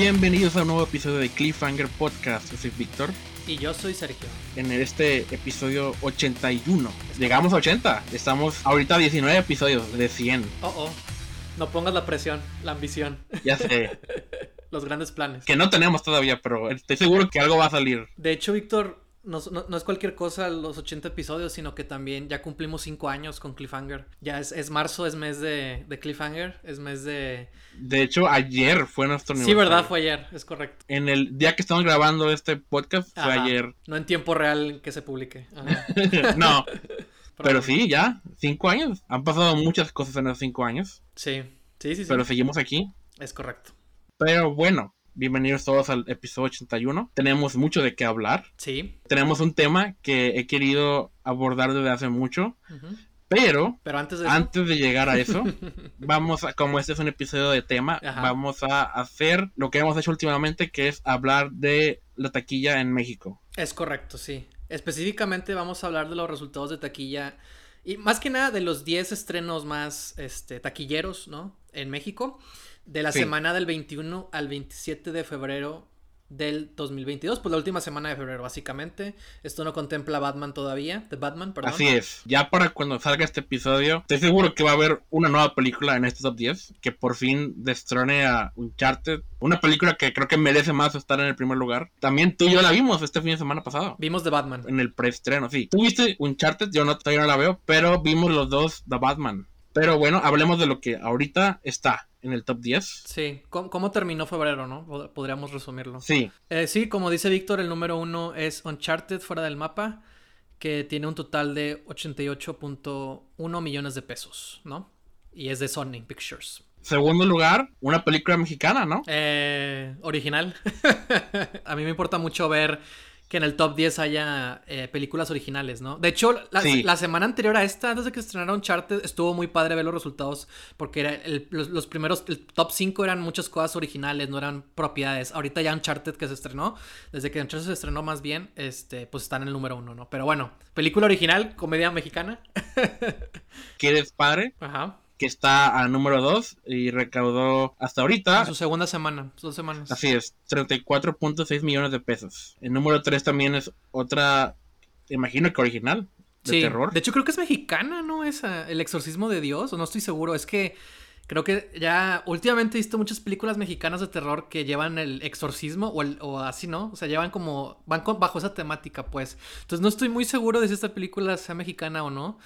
Bienvenidos a un nuevo episodio de Cliffhanger Podcast. Yo soy Víctor. Y yo soy Sergio. En este episodio 81. Llegamos a 80. Estamos ahorita a 19 episodios de 100. Oh, oh. No pongas la presión, la ambición. Ya sé. Los grandes planes. Que no tenemos todavía, pero estoy seguro que algo va a salir. De hecho, Víctor, no, no, es cualquier cosa los 80 episodios, sino que también ya cumplimos 5 años con Cliffhanger. Ya es, es marzo, es mes de, de, Cliffhanger, es mes de... De hecho, ayer fue nuestro. Sí, verdad, fue ayer, es correcto. En el día que estamos grabando este podcast fue ayer. No en tiempo real que se publique. no. Pero sí, ya, 5 años. Han pasado muchas cosas en esos 5 años. Sí, sí, sí. Pero seguimos aquí. Es correcto. Pero bueno, Bienvenidos todos al episodio 81. Tenemos mucho de qué hablar. Sí. Tenemos un tema que he querido abordar desde hace mucho. Pero, Pero antes, de antes de llegar a eso, vamos a, como este es un episodio de tema, vamos a hacer lo que hemos hecho últimamente, que es hablar de la taquilla en México. Es correcto, sí. Específicamente vamos a hablar de los resultados de taquilla y más que nada de los 10 estrenos más este, taquilleros, ¿no? En México de la semana del 21 al 27 de febrero del 2022, pues la última semana de febrero, básicamente. Esto no contempla Batman todavía, de Batman, perdón. Así es. Ya para cuando salga este episodio, estoy seguro que va a haber una nueva película en este top 10 que por fin destrone a Uncharted. Una película que creo que merece más estar en el primer lugar. También tú y yo la vimos este fin de semana pasado. Vimos de Batman. En el preestreno, sí. Tú viste Uncharted, yo no, todavía no la veo, pero vimos los dos The Batman. Pero bueno, hablemos de lo que ahorita está en el top 10. Sí, ¿cómo, terminó febrero, no? Podríamos resumirlo. Sí. Eh, sí, como dice Víctor, el número uno es Uncharted fuera del mapa, que tiene un total de 88.1 millones de pesos, ¿no? Y es de Sony Pictures. Segundo lugar, una película mexicana, ¿no? Eh, original. A mí me importa mucho ver que en el top 10 haya eh, películas originales, ¿no? De hecho, la, semana anterior a esta, antes de que estrenaron Charted, estuvo muy padre ver los resultados porque era los, primeros, el top 5 eran muchas cosas originales, no eran propiedades. Ahorita ya Uncharted que se estrenó, desde que Uncharted se estrenó más bien, este, pues están en el número uno, ¿no? Pero bueno, película original, comedia mexicana. ¿Quieres padre? Ajá que está a número 2 y recaudó hasta ahorita. En su segunda semana, dos semanas. Así es, 34.6 millones de pesos. El número 3 también es otra, imagino que original. De sí, terror. De hecho, creo que es mexicana, ¿no? Esa, El Exorcismo de Dios, o no estoy seguro. Es que creo que ya últimamente he visto muchas películas mexicanas de terror que llevan el exorcismo o, o así, ¿no? O sea, llevan como, van bajo esa temática, pues. Entonces no estoy muy seguro de si esta película sea mexicana o no.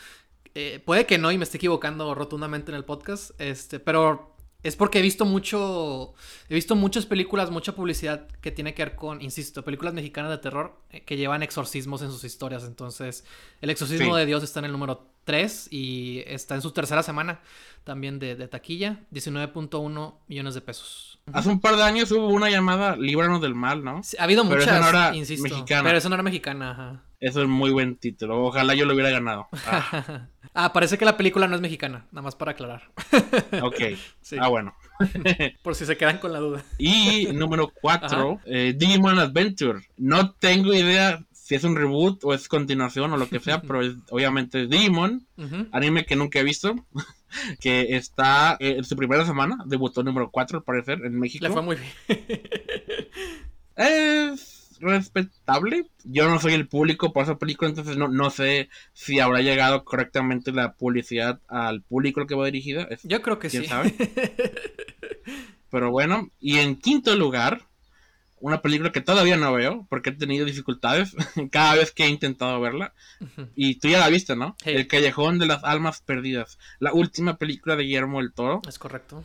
Eh, puede que no y me esté equivocando rotundamente en el podcast, este, pero es porque he visto mucho, he visto muchas películas, mucha publicidad que tiene que ver con, insisto, películas mexicanas de terror eh, que llevan exorcismos en sus historias. Entonces, el exorcismo de Dios está en el número 3 y está en su tercera semana también de, taquilla, 19.1 millones de pesos. Hace un par de años hubo una llamada Líbranos del Mal, ¿no? ha habido muchas, insisto. Pero eso no era mexicana, ajá. Eso es muy buen título. Ojalá yo lo hubiera ganado. Ah, ah parece que la película no es mexicana, nada más para aclarar. ok. Ah, bueno. Por si se quedan con la duda. Y número 4, eh, Digimon Adventure. No tengo idea si es un reboot o es continuación o lo que sea, pero es, obviamente Digimon, anime que nunca he visto, que está eh, en su primera semana, debutó número 4 al parecer en México. Le fue muy bien. es respetable. Yo no soy el público por esa película, entonces no, no sé si habrá llegado correctamente la publicidad al público al que va dirigida. Yo creo que ¿quién sí. sabe? Pero bueno, y en quinto lugar, una película que todavía no veo porque he tenido dificultades cada vez que he intentado verla. Y tú ya la viste, ¿no? El Callejón de las Almas Perdidas, la última película de Guillermo del Toro. Es correcto.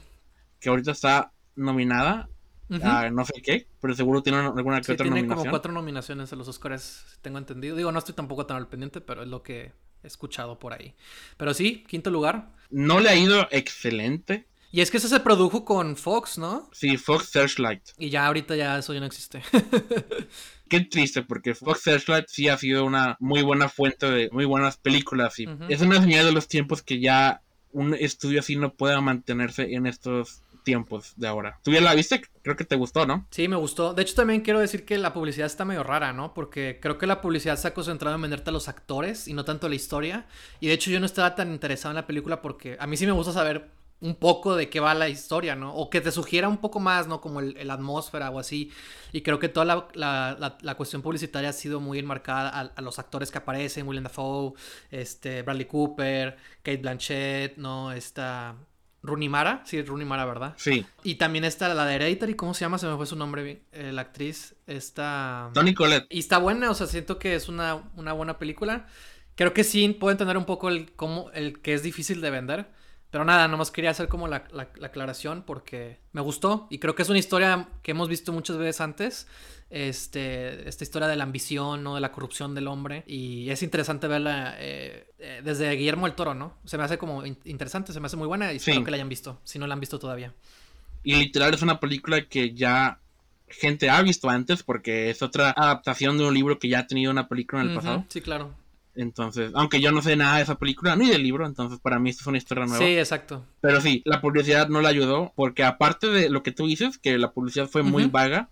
Que ahorita está nominada no sé qué, pero seguro tiene alguna que otra tiene nominación. como cuatro nominaciones a los Oscars, tengo entendido. Digo, no estoy tampoco tan al pendiente, pero es lo que he escuchado por ahí. Pero sí, quinto lugar. No le ha ido excelente. Y es que eso se produjo con Fox, ¿no? Sí, Fox Searchlight. Y ya ahorita ya eso ya no existe. Qué triste, porque Fox Searchlight sí ha sido una muy buena fuente de muy buenas películas. Y es una señal de los tiempos que ya un estudio así no pueda mantenerse en estos tiempos de ahora. ¿Tú ya la viste? Creo que te gustó, ¿no? Sí, me gustó. De hecho, también quiero decir que la publicidad está medio rara, ¿no? Porque creo que la publicidad se ha concentrado en venderte a los actores y no tanto la historia. Y de hecho, yo no estaba tan interesado en la película porque a mí sí me gusta saber un poco de qué va la historia, ¿no? O que te sugiera un poco más, ¿no? Como el, atmósfera o así. Y creo que toda la, la, cuestión publicitaria ha sido muy enmarcada a, los actores que aparecen, William Dafoe, este, Bradley Cooper, Kate Blanchett, ¿no? Esta... Rooney Mara, sí, Rooney Mara, ¿verdad? Sí. Y también está la de Hereditary, ¿cómo se llama? Se me fue su nombre, eh, la actriz, está... Tony Collette. Y está buena, o sea, siento que es una, una buena película. Creo que sí pueden tener un poco el, como, el que es difícil de vender. Pero nada, nomás quería hacer como la, aclaración porque me gustó y creo que es una historia que hemos visto muchas veces antes. Este, esta historia de la ambición, ¿no? De la corrupción del hombre. Y es interesante verla eh, eh, desde Guillermo el Toro, ¿no? Se me hace como interesante, se me hace muy buena y espero que la hayan visto, si no la han visto todavía. Y literal es una película que ya gente ha visto antes porque es otra adaptación de un libro que ya ha tenido una película en el pasado. Sí, claro. Entonces, aunque yo no sé nada de esa película ni del libro, entonces para mí esto es una historia nueva. Sí, exacto. Pero sí, la publicidad no la ayudó porque aparte de lo que tú dices, que la publicidad fue muy vaga,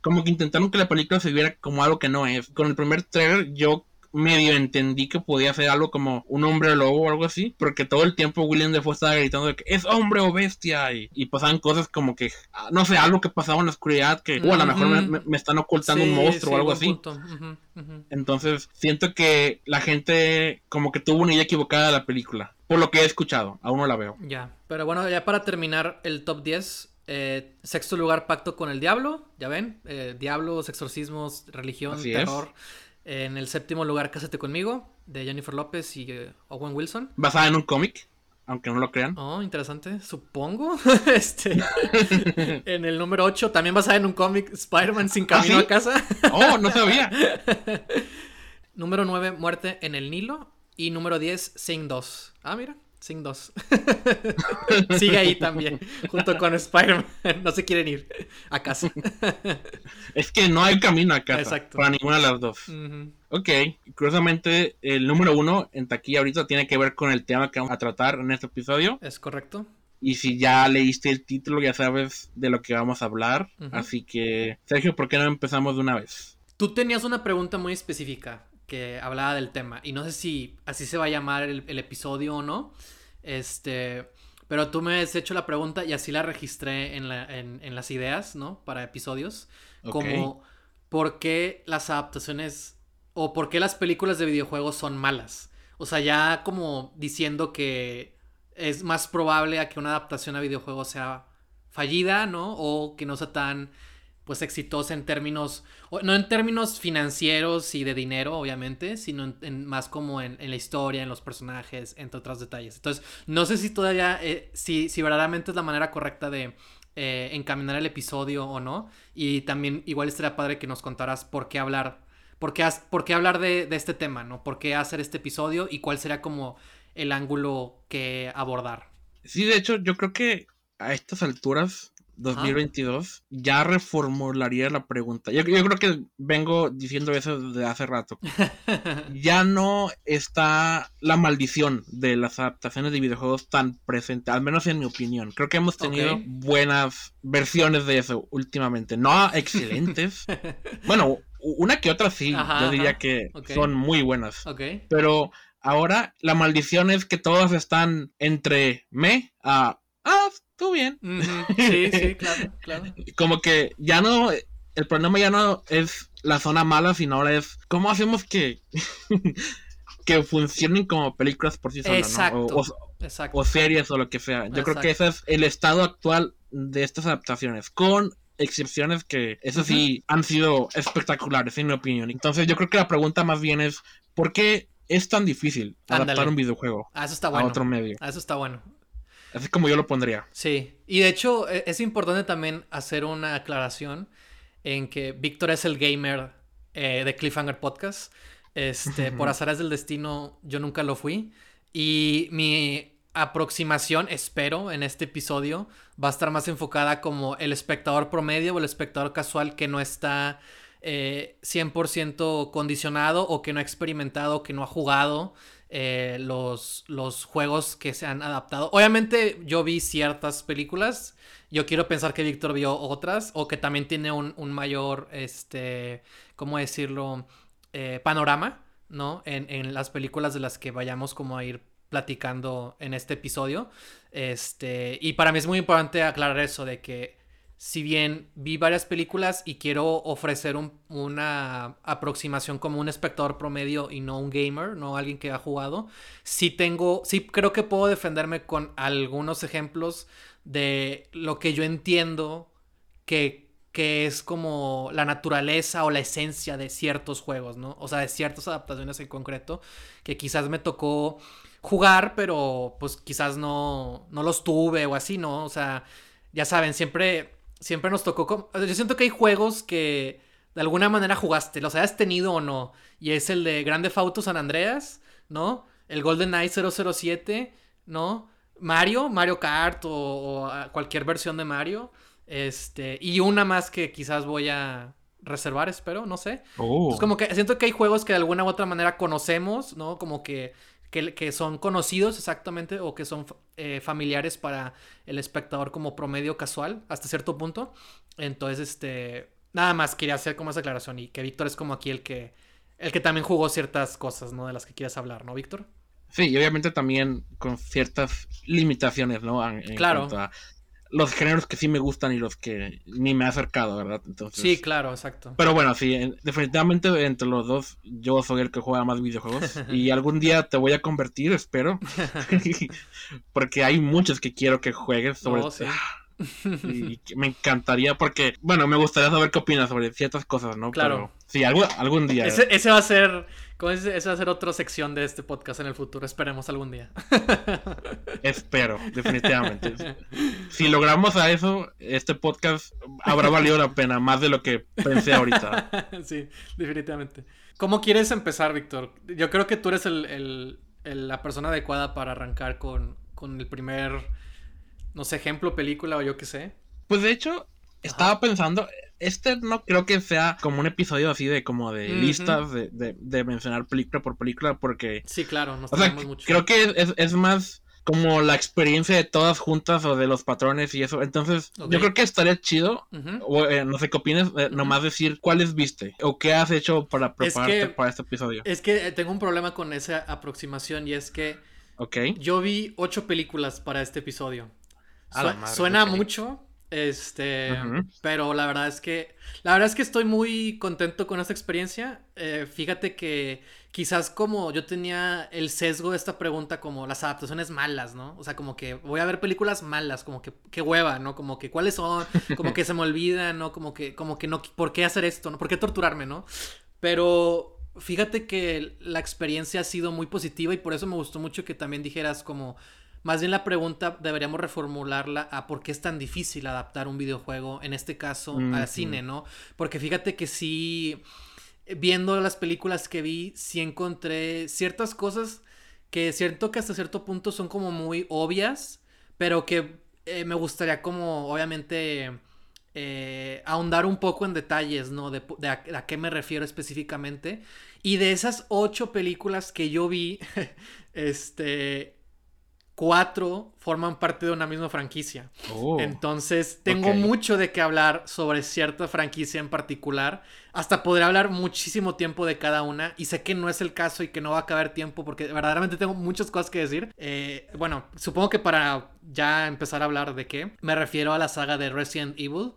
como que intentaron que la película se viera como algo que no es. Con el primer trailer yo medio entendí que podía ser algo como un hombre lobo o algo así, porque todo el tiempo William Defoe estaba gritando de que es hombre o bestia y, pasaban cosas como que, ah, no sé, algo que pasaba en la oscuridad que, o a lo mejor me, están ocultando un monstruo o algo así. Entonces, siento que la gente como que tuvo una idea equivocada de la película, por lo que he escuchado, aún no la veo. Ya, pero bueno, ya para terminar el top 10, eh, sexto lugar, Pacto con el Diablo, ya ven, eh, diablos, exorcismos, religión, terror. En el séptimo lugar, Cásate conmigo, de Jennifer López y eh, Owen Wilson. Basada en un cómic, aunque no lo crean. Oh, interesante, supongo. este, en el número 8, también basada en un cómic, Spider-Man sin ¿Ah, camino a casa. oh, no sabía. número 9, Muerte en el Nilo. Y número 10, Sing 2. Ah, mira. Sing 2. Sigue ahí también, junto con Spider-Man. No se quieren ir a casa. es que no hay camino a casa para ninguna de las dos. Ok, curiosamente, el número uno en taquilla ahorita tiene que ver con el tema que vamos a tratar en este episodio. Es correcto. Y si ya leíste el título, ya sabes de lo que vamos a hablar. Así que, Sergio, ¿por qué no empezamos de una vez? Tú tenías una pregunta muy específica que hablaba del tema. Y no sé si así se va a llamar el, episodio o no. Este. Pero tú me has hecho la pregunta y así la registré en, la, en, las ideas, ¿no? Para episodios. Como, ¿por qué las adaptaciones o por qué las películas de videojuegos son malas? O sea, ya como diciendo que es más probable a que una adaptación a videojuegos sea fallida, ¿no? O que no sea tan pues exitosa en términos, no en términos financieros y de dinero, obviamente, sino en, más como en, la historia, en los personajes, entre otros detalles. Entonces, no sé si todavía, eh, si, si verdaderamente es la manera correcta de eh, encaminar el episodio o no. Y también igual estaría padre que nos contaras por qué hablar, por qué, por qué hablar de, de este tema, ¿no? Por qué hacer este episodio y cuál sería como el ángulo que abordar. Sí, de hecho, yo creo que a estas alturas 2022, ya reformularía la pregunta. Yo, creo que vengo diciendo eso desde hace rato. ya no está la maldición de las adaptaciones de videojuegos tan presente, al menos en mi opinión. Creo que hemos tenido buenas versiones de eso últimamente. No excelentes. bueno, una que otra sí, yo diría que son muy buenas. Pero ahora la maldición es que todas están entre me a... Ah, tú bien. Sí, sí, claro, claro. Como que ya no, el problema ya no es la zona mala, sino ahora es cómo hacemos que, que funcionen como películas por sí solas, ¿no? O, o, series o lo que sea. Yo creo que ese es el estado actual de estas adaptaciones, con excepciones que, eso sí, han sido espectaculares, en mi opinión. Entonces yo creo que la pregunta más bien es, ¿por qué es tan difícil adaptar un videojuego ah, eso está bueno. a otro medio? Ah, eso está bueno. Así como yo lo pondría. Sí, y de hecho e, es importante también hacer una aclaración en que Víctor es el gamer eh, de Cliffhanger Podcast. Este, por azares del destino, yo nunca lo fui. Y mi aproximación, espero, en este episodio, va a estar más enfocada como el espectador promedio o el espectador casual que no está 100% eh, condicionado o que no ha experimentado, que no ha jugado eh, los, los juegos que se han adaptado. Obviamente yo vi ciertas películas, yo quiero pensar que Víctor vio otras o que también tiene un, mayor, este, ¿cómo decirlo? Eh, panorama, ¿no? En, las películas de las que vayamos como a ir platicando en este episodio. Este, y para mí es muy importante aclarar eso de que si bien vi varias películas y quiero ofrecer una aproximación como un espectador promedio y no un gamer, no alguien que ha jugado, sí tengo, sí creo que puedo defenderme con algunos ejemplos de lo que yo entiendo que, que es como la naturaleza o la esencia de ciertos juegos, ¿no? O sea, de ciertas adaptaciones en concreto, que quizás me tocó jugar, pero pues quizás no, no los tuve o así, ¿no? O sea, ya saben, siempre siempre nos tocó. Yo siento que hay juegos que de alguna manera jugaste, los hayas tenido o no. Y es el de Grande Fauto San Andreas, ¿no? El Golden Knight 007, ¿no? Mario, Mario Kart o, cualquier versión de Mario. Este, y una más que quizás voy a reservar, espero, no sé. Oh. como que siento que hay juegos que de alguna u otra manera conocemos, ¿no? Como que que, son conocidos exactamente o que son eh, familiares para el espectador como promedio casual hasta cierto punto. Entonces, este, nada más quería hacer como esa aclaración y que Víctor es como aquí el que, el que también jugó ciertas cosas, ¿no? De las que quieras hablar, ¿no, Víctor? Sí, y obviamente también con ciertas limitaciones, ¿no? claro los géneros que sí me gustan y los que ni me he acercado, ¿verdad? Entonces, sí, claro, exacto. Pero bueno, sí, definitivamente entre los dos yo soy el que juega más videojuegos y algún día te voy a convertir, espero, porque hay muchos que quiero que juegues sobre... Oh, y me encantaría porque, bueno, me gustaría saber qué opinas sobre ciertas cosas, ¿no? Claro. sí, algún, algún día. ese va a ser esa va a ser otra sección de este podcast en el futuro. Esperemos algún día. Espero, definitivamente. Si logramos a eso, este podcast habrá valido la pena, más de lo que pensé ahorita. Sí, definitivamente. ¿Cómo quieres empezar, Víctor? Yo creo que tú eres la persona adecuada para arrancar con, con el primer, no sé, ejemplo, película o yo qué sé. Pues de hecho, estaba pensando, este no creo que sea como un episodio así de como de listas de, mencionar película por película porque... Sí, claro, nos mucho. Creo que es, más como la experiencia de todas juntas o de los patrones y eso. Entonces, yo creo que estaría chido, o, eh, no sé qué opinas, eh, nomás decir cuáles viste o qué has hecho para prepararte para este episodio. Es que tengo un problema con esa aproximación y es que okay. yo vi ocho películas para este episodio. Suena mucho, este, pero la verdad es que, la verdad es que estoy muy contento con esta experiencia. Eh, fíjate que quizás como yo tenía el sesgo de esta pregunta como las adaptaciones malas, ¿no? O sea, como que voy a ver películas malas, como que qué hueva, ¿no? Como que cuáles son, como que se me olvidan, ¿no? Como que, como que no, ¿por qué hacer esto, ¿no? ¿Por qué torturarme, ¿no? Pero fíjate que la experiencia ha sido muy positiva y por eso me gustó mucho que también dijeras como más bien la pregunta deberíamos reformularla a por qué es tan difícil adaptar un videojuego, en este caso al cine, ¿no? Porque fíjate que sí, viendo las películas que vi, sí encontré ciertas cosas que siento que hasta cierto punto son como muy obvias, pero que eh, me gustaría como obviamente eh, ahondar un poco en detalles, ¿no? De, a, qué me refiero específicamente. Y de esas ocho películas que yo vi, este, cuatro forman parte de una misma franquicia. Oh, Entonces, tengo mucho de qué hablar sobre cierta franquicia en particular. Hasta podré hablar muchísimo tiempo de cada una. Y sé que no es el caso y que no va a caber tiempo porque verdaderamente tengo muchas cosas que decir. Eh, bueno, supongo que para ya empezar a hablar de qué, me refiero a la saga de Resident Evil.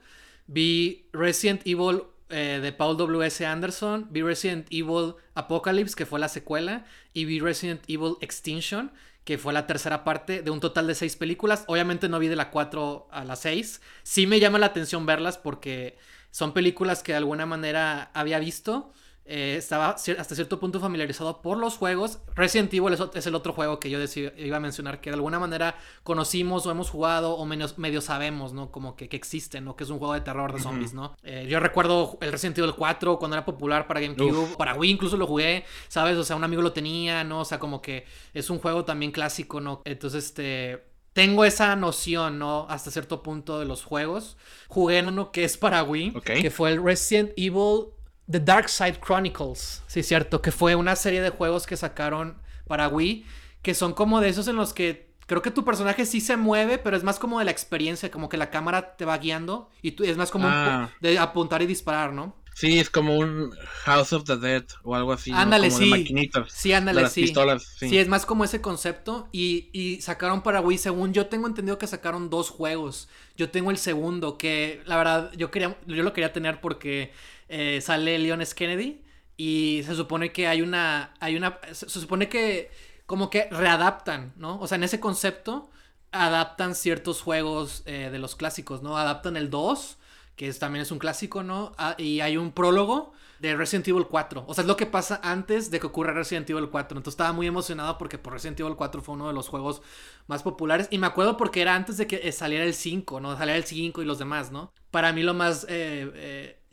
Vi Resident Evil eh, de Paul W.S. Anderson, vi Resident Evil Apocalypse, que fue la secuela, y vi Resident Evil Extinction, que fue la tercera parte de un total de seis películas. Obviamente no vi de la 4 a la 6. Sí me llama la atención verlas porque son películas que de alguna manera había visto eh, estaba hasta cierto punto familiarizado por los juegos. Resident Evil es, el otro juego que yo iba a mencionar, que de alguna manera conocimos o hemos jugado o medio sabemos, ¿no? Como que, existe, ¿no? Que es un juego de terror de zombies, ¿no? Eh, yo recuerdo el Resident Evil 4 cuando era popular para GameCube, para Wii incluso lo jugué, ¿sabes? O sea, un amigo lo tenía, ¿no? O sea, como que es un juego también clásico, ¿no? Entonces, este tengo esa noción, ¿no? Hasta cierto punto de los juegos. Jugué en uno que es para Wii, que fue el Resident Evil The Dark Side Chronicles, sí, cierto, que fue una serie de juegos que sacaron para Wii, que son como de esos en los que creo que tu personaje sí se mueve, pero es más como de la experiencia, como que la cámara te va guiando y tú, es más como ah. de apuntar y disparar, ¿no? Sí, es como un House of the Dead o algo así. Ándale, como sí. De maquinitas, sí, ándale, las sí. Pistolas, sí. sí. es más como ese concepto. Y, y sacaron para Wii, según yo tengo entendido que sacaron dos juegos. Yo tengo el segundo, que la verdad yo quería, yo lo quería tener porque eh, sale Leon S. Kennedy. Y se supone que hay una. Hay una. Se, supone que. Como que readaptan, ¿no? O sea, en ese concepto. Adaptan ciertos juegos eh, de los clásicos, ¿no? Adaptan el 2 que es, también es un clásico, ¿no? Ah, y hay un prólogo de Resident Evil 4. O sea, es lo que pasa antes de que ocurra Resident Evil 4. Entonces estaba muy emocionado porque por Resident Evil 4 fue uno de los juegos más populares. Y me acuerdo porque era antes de que eh, saliera el 5, ¿no? Saliera el 5 y los demás, ¿no? Para mí lo más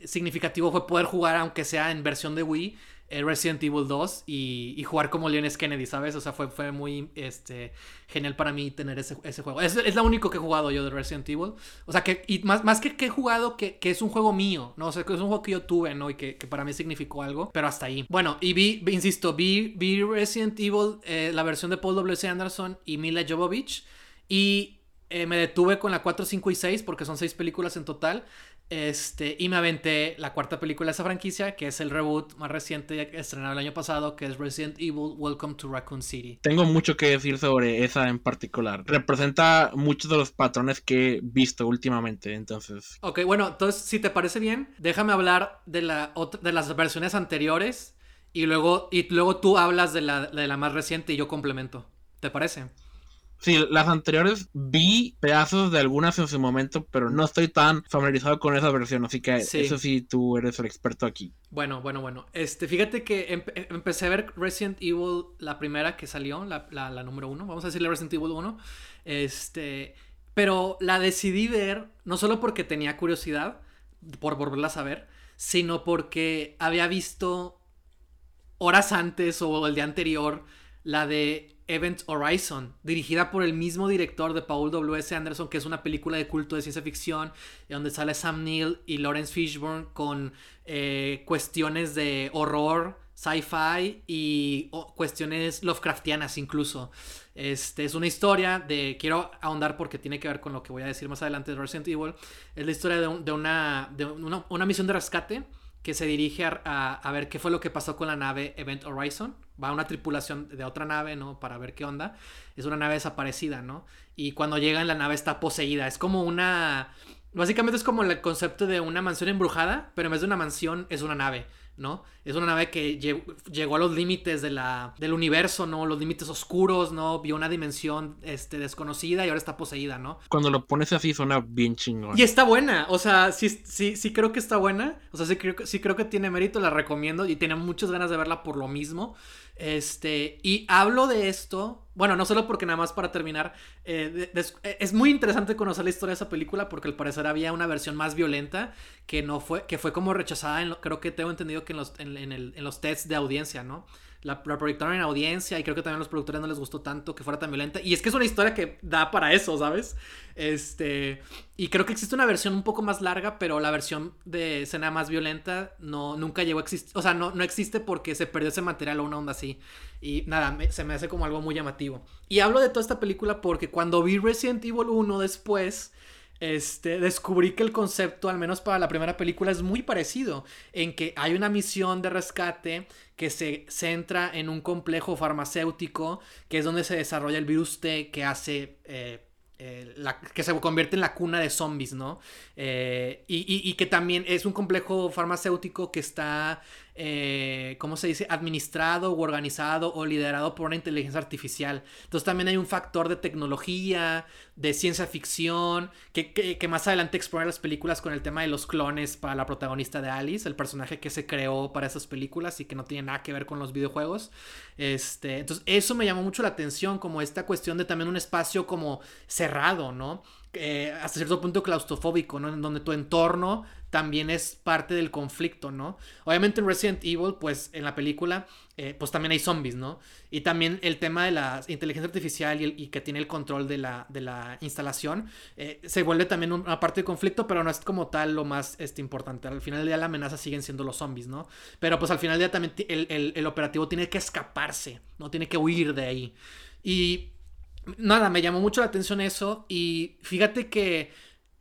significativo fue poder jugar, aunque sea en versión de Wii, eh, Resident Evil 2 y, y, jugar como Leon. Kennedy, ¿sabes? O sea, fue, fue muy este, genial para mí tener ese, ese juego. Es, es, lo único que he jugado yo de Resident Evil. O sea, que y más, más que, que he jugado, que, que, es un juego mío, ¿no? O sea, que es un juego que yo tuve, ¿no? Y que, que para mí significó algo, pero hasta ahí. Bueno, y vi, vi insisto, vi, vi Resident Evil, eh, la versión de Paul W.C. Anderson y Mila Jovovich, y eh, me detuve con la 4, 5 y 6, porque son 6 películas en total. Este, y me aventé la cuarta película de esa franquicia, que es el reboot más reciente estrenado el año pasado, que es Resident Evil Welcome to Raccoon City. Tengo mucho que decir sobre esa en particular. Representa muchos de los patrones que he visto últimamente, entonces. Ok, bueno, entonces, si te parece bien, déjame hablar de, la otra, de las versiones anteriores y luego, y luego tú hablas de la, de la más reciente y yo complemento. ¿Te parece? Sí, las anteriores vi pedazos de algunas en su momento, pero no estoy tan familiarizado con esa versión, así que sí. eso sí, tú eres el experto aquí. Bueno, bueno, bueno. Este, fíjate que empe empecé a ver Resident Evil, la primera que salió, la, la, la número uno, vamos a decirle Resident Evil 1. Este, pero la decidí ver, no solo porque tenía curiosidad por volverla a saber, sino porque había visto horas antes o el día anterior la de Event Horizon, dirigida por el mismo director de Paul W.S. Anderson, que es una película de culto de ciencia ficción, donde sale Sam Neill y Lawrence Fishburne con eh, cuestiones de horror, sci-fi y cuestiones Lovecraftianas incluso. Este, es una historia de, quiero ahondar porque tiene que ver con lo que voy a decir más adelante de Resident Evil, es la historia de, de, una, de una, una misión de rescate que se dirige a, a, ver qué fue lo que pasó con la nave Event Horizon. Va una tripulación de otra nave, ¿no? Para ver qué onda. Es una nave desaparecida, ¿no? Y cuando llegan la nave está poseída. Es como una... Básicamente es como el concepto de una mansión embrujada, pero en vez de una mansión es una nave. ¿No? Es una nave que llegó, a los límites de la, del universo, ¿no? Los límites oscuros, ¿no? Vio una dimensión este, desconocida y ahora está poseída, ¿no? Cuando lo pones así suena bien chingón. Y está buena, o sea, sí, sí, sí creo que está buena, o sea, sí creo, sí creo que tiene mérito, la recomiendo y tiene muchas ganas de verla por lo mismo. Este, y hablo de esto, bueno, no solo porque nada más para terminar, eh, de, es muy interesante conocer la historia de esa película porque al parecer había una versión más violenta que no fue, que fue como rechazada, en lo, creo que tengo entendido que en los, en, en, el, en los tests de audiencia, ¿no? La, la, proyectaron en audiencia y creo que también a los productores no les gustó tanto que fuera tan violenta. Y es que es una historia que da para eso, ¿sabes? Este. Y creo que existe una versión un poco más larga, pero la versión de escena más violenta no, nunca llegó a existir. O sea, no, no existe porque se perdió ese material o una onda así. Y nada, me, se me hace como algo muy llamativo. Y hablo de toda esta película porque cuando vi Resident Evil 1 después este, descubrí que el concepto, al menos para la primera película, es muy parecido, en que hay una misión de rescate que se centra en un complejo farmacéutico, que es donde se desarrolla el virus T que hace... Eh, eh, la, que se convierte en la cuna de zombies, ¿no? Eh, y, y, y, que también es un complejo farmacéutico que está, eh, ¿cómo se dice? Administrado o organizado o liderado por una inteligencia artificial. Entonces también hay un factor de tecnología, de ciencia ficción, que, más adelante explora las películas con el tema de los clones para la protagonista de Alice, el personaje que se creó para esas películas y que no tiene nada que ver con los videojuegos. Este, entonces eso me llamó mucho la atención, como esta cuestión de también un espacio como cerrado, ¿no? Eh, hasta cierto punto claustrofóbico, ¿no? En donde tu entorno también es parte del conflicto, ¿no? Obviamente en Resident Evil, pues en la película, eh, pues también hay zombies, ¿no? Y también el tema de la inteligencia artificial y, el, y que tiene el control de la, de la instalación, eh, se vuelve también una parte del conflicto, pero no es como tal lo más este, importante. Al final del día la amenaza siguen siendo los zombies, ¿no? Pero pues al final del día también el, el, el operativo tiene que escaparse, ¿no? Tiene que huir de ahí. Y nada, me llamó mucho la atención eso y fíjate que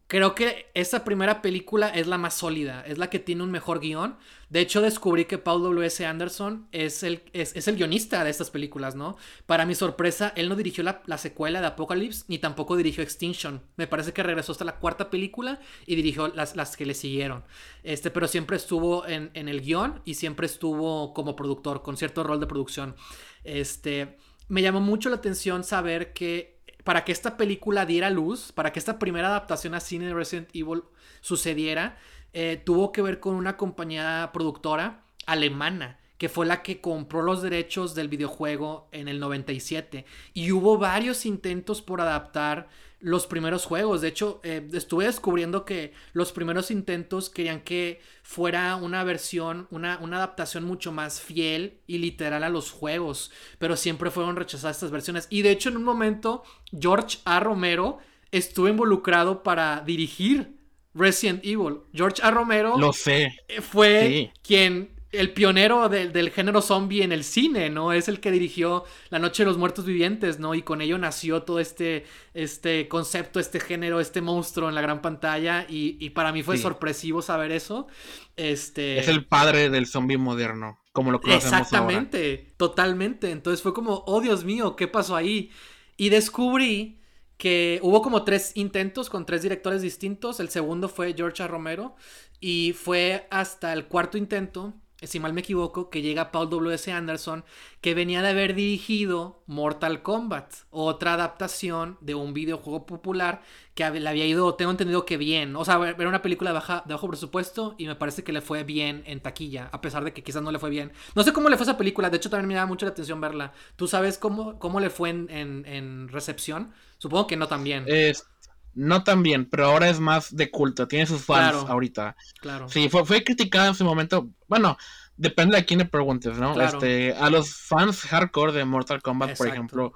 creo que esta primera película es la más sólida, es la que tiene un mejor guion. De hecho, descubrí que Paul W.S. Anderson es el, es, el guionista de estas películas, ¿no? Para mi sorpresa, él no dirigió la, secuela de Apocalypse ni tampoco dirigió Extinction. Me parece que regresó hasta la cuarta película y dirigió las, las que le siguieron. Este, pero siempre estuvo en, en el guion y siempre estuvo como productor, con cierto rol de producción. Este, me llamó mucho la atención saber que para que esta película diera luz, para que esta primera adaptación a cine de Resident Evil sucediera, eh, tuvo que ver con una compañía productora alemana que fue la que compró los derechos del videojuego en el 97. Y hubo varios intentos por adaptar los primeros juegos. De hecho, eh, estuve descubriendo que los primeros intentos querían que fuera una versión, una, una, adaptación mucho más fiel y literal a los juegos. Pero siempre fueron rechazadas estas versiones. Y de hecho, en un momento, George A. Romero estuvo involucrado para dirigir Resident Evil. George A. Romero. Lo sé. Fue quien el pionero del género zombie en el cine, ¿no? Es el que dirigió La Noche de los Muertos Vivientes, ¿no? Y con ello nació todo este, este concepto, este género, este monstruo en la gran pantalla. Y, para mí fue sorpresivo saber eso. Este... Es el padre del zombie moderno, como lo conocemos Exactamente, totalmente. Entonces fue como, oh Dios mío, ¿qué pasó ahí? Y descubrí que hubo como tres intentos con tres directores distintos. El segundo fue George A. Romero. Y fue hasta el cuarto intento si mal me equivoco, que llega Paul W.S. Anderson, que venía de haber dirigido Mortal Kombat, otra adaptación de un videojuego popular que le había ido, tengo entendido que bien, o sea, era una película de, baja, de bajo presupuesto y me parece que le fue bien en taquilla, a pesar de que quizás no le fue bien. No sé cómo le fue esa película, de hecho también me llama mucho la atención verla. ¿Tú sabes cómo, cómo le fue en, recepción? Supongo que no tan bien. No tan bien, pero ahora es más de culto, tiene sus fans ahorita. Claro. Sí, fue, fue criticada en su momento. Bueno, depende de quién le preguntes, ¿no? Este, a los fans hardcore de Mortal Kombat, por ejemplo,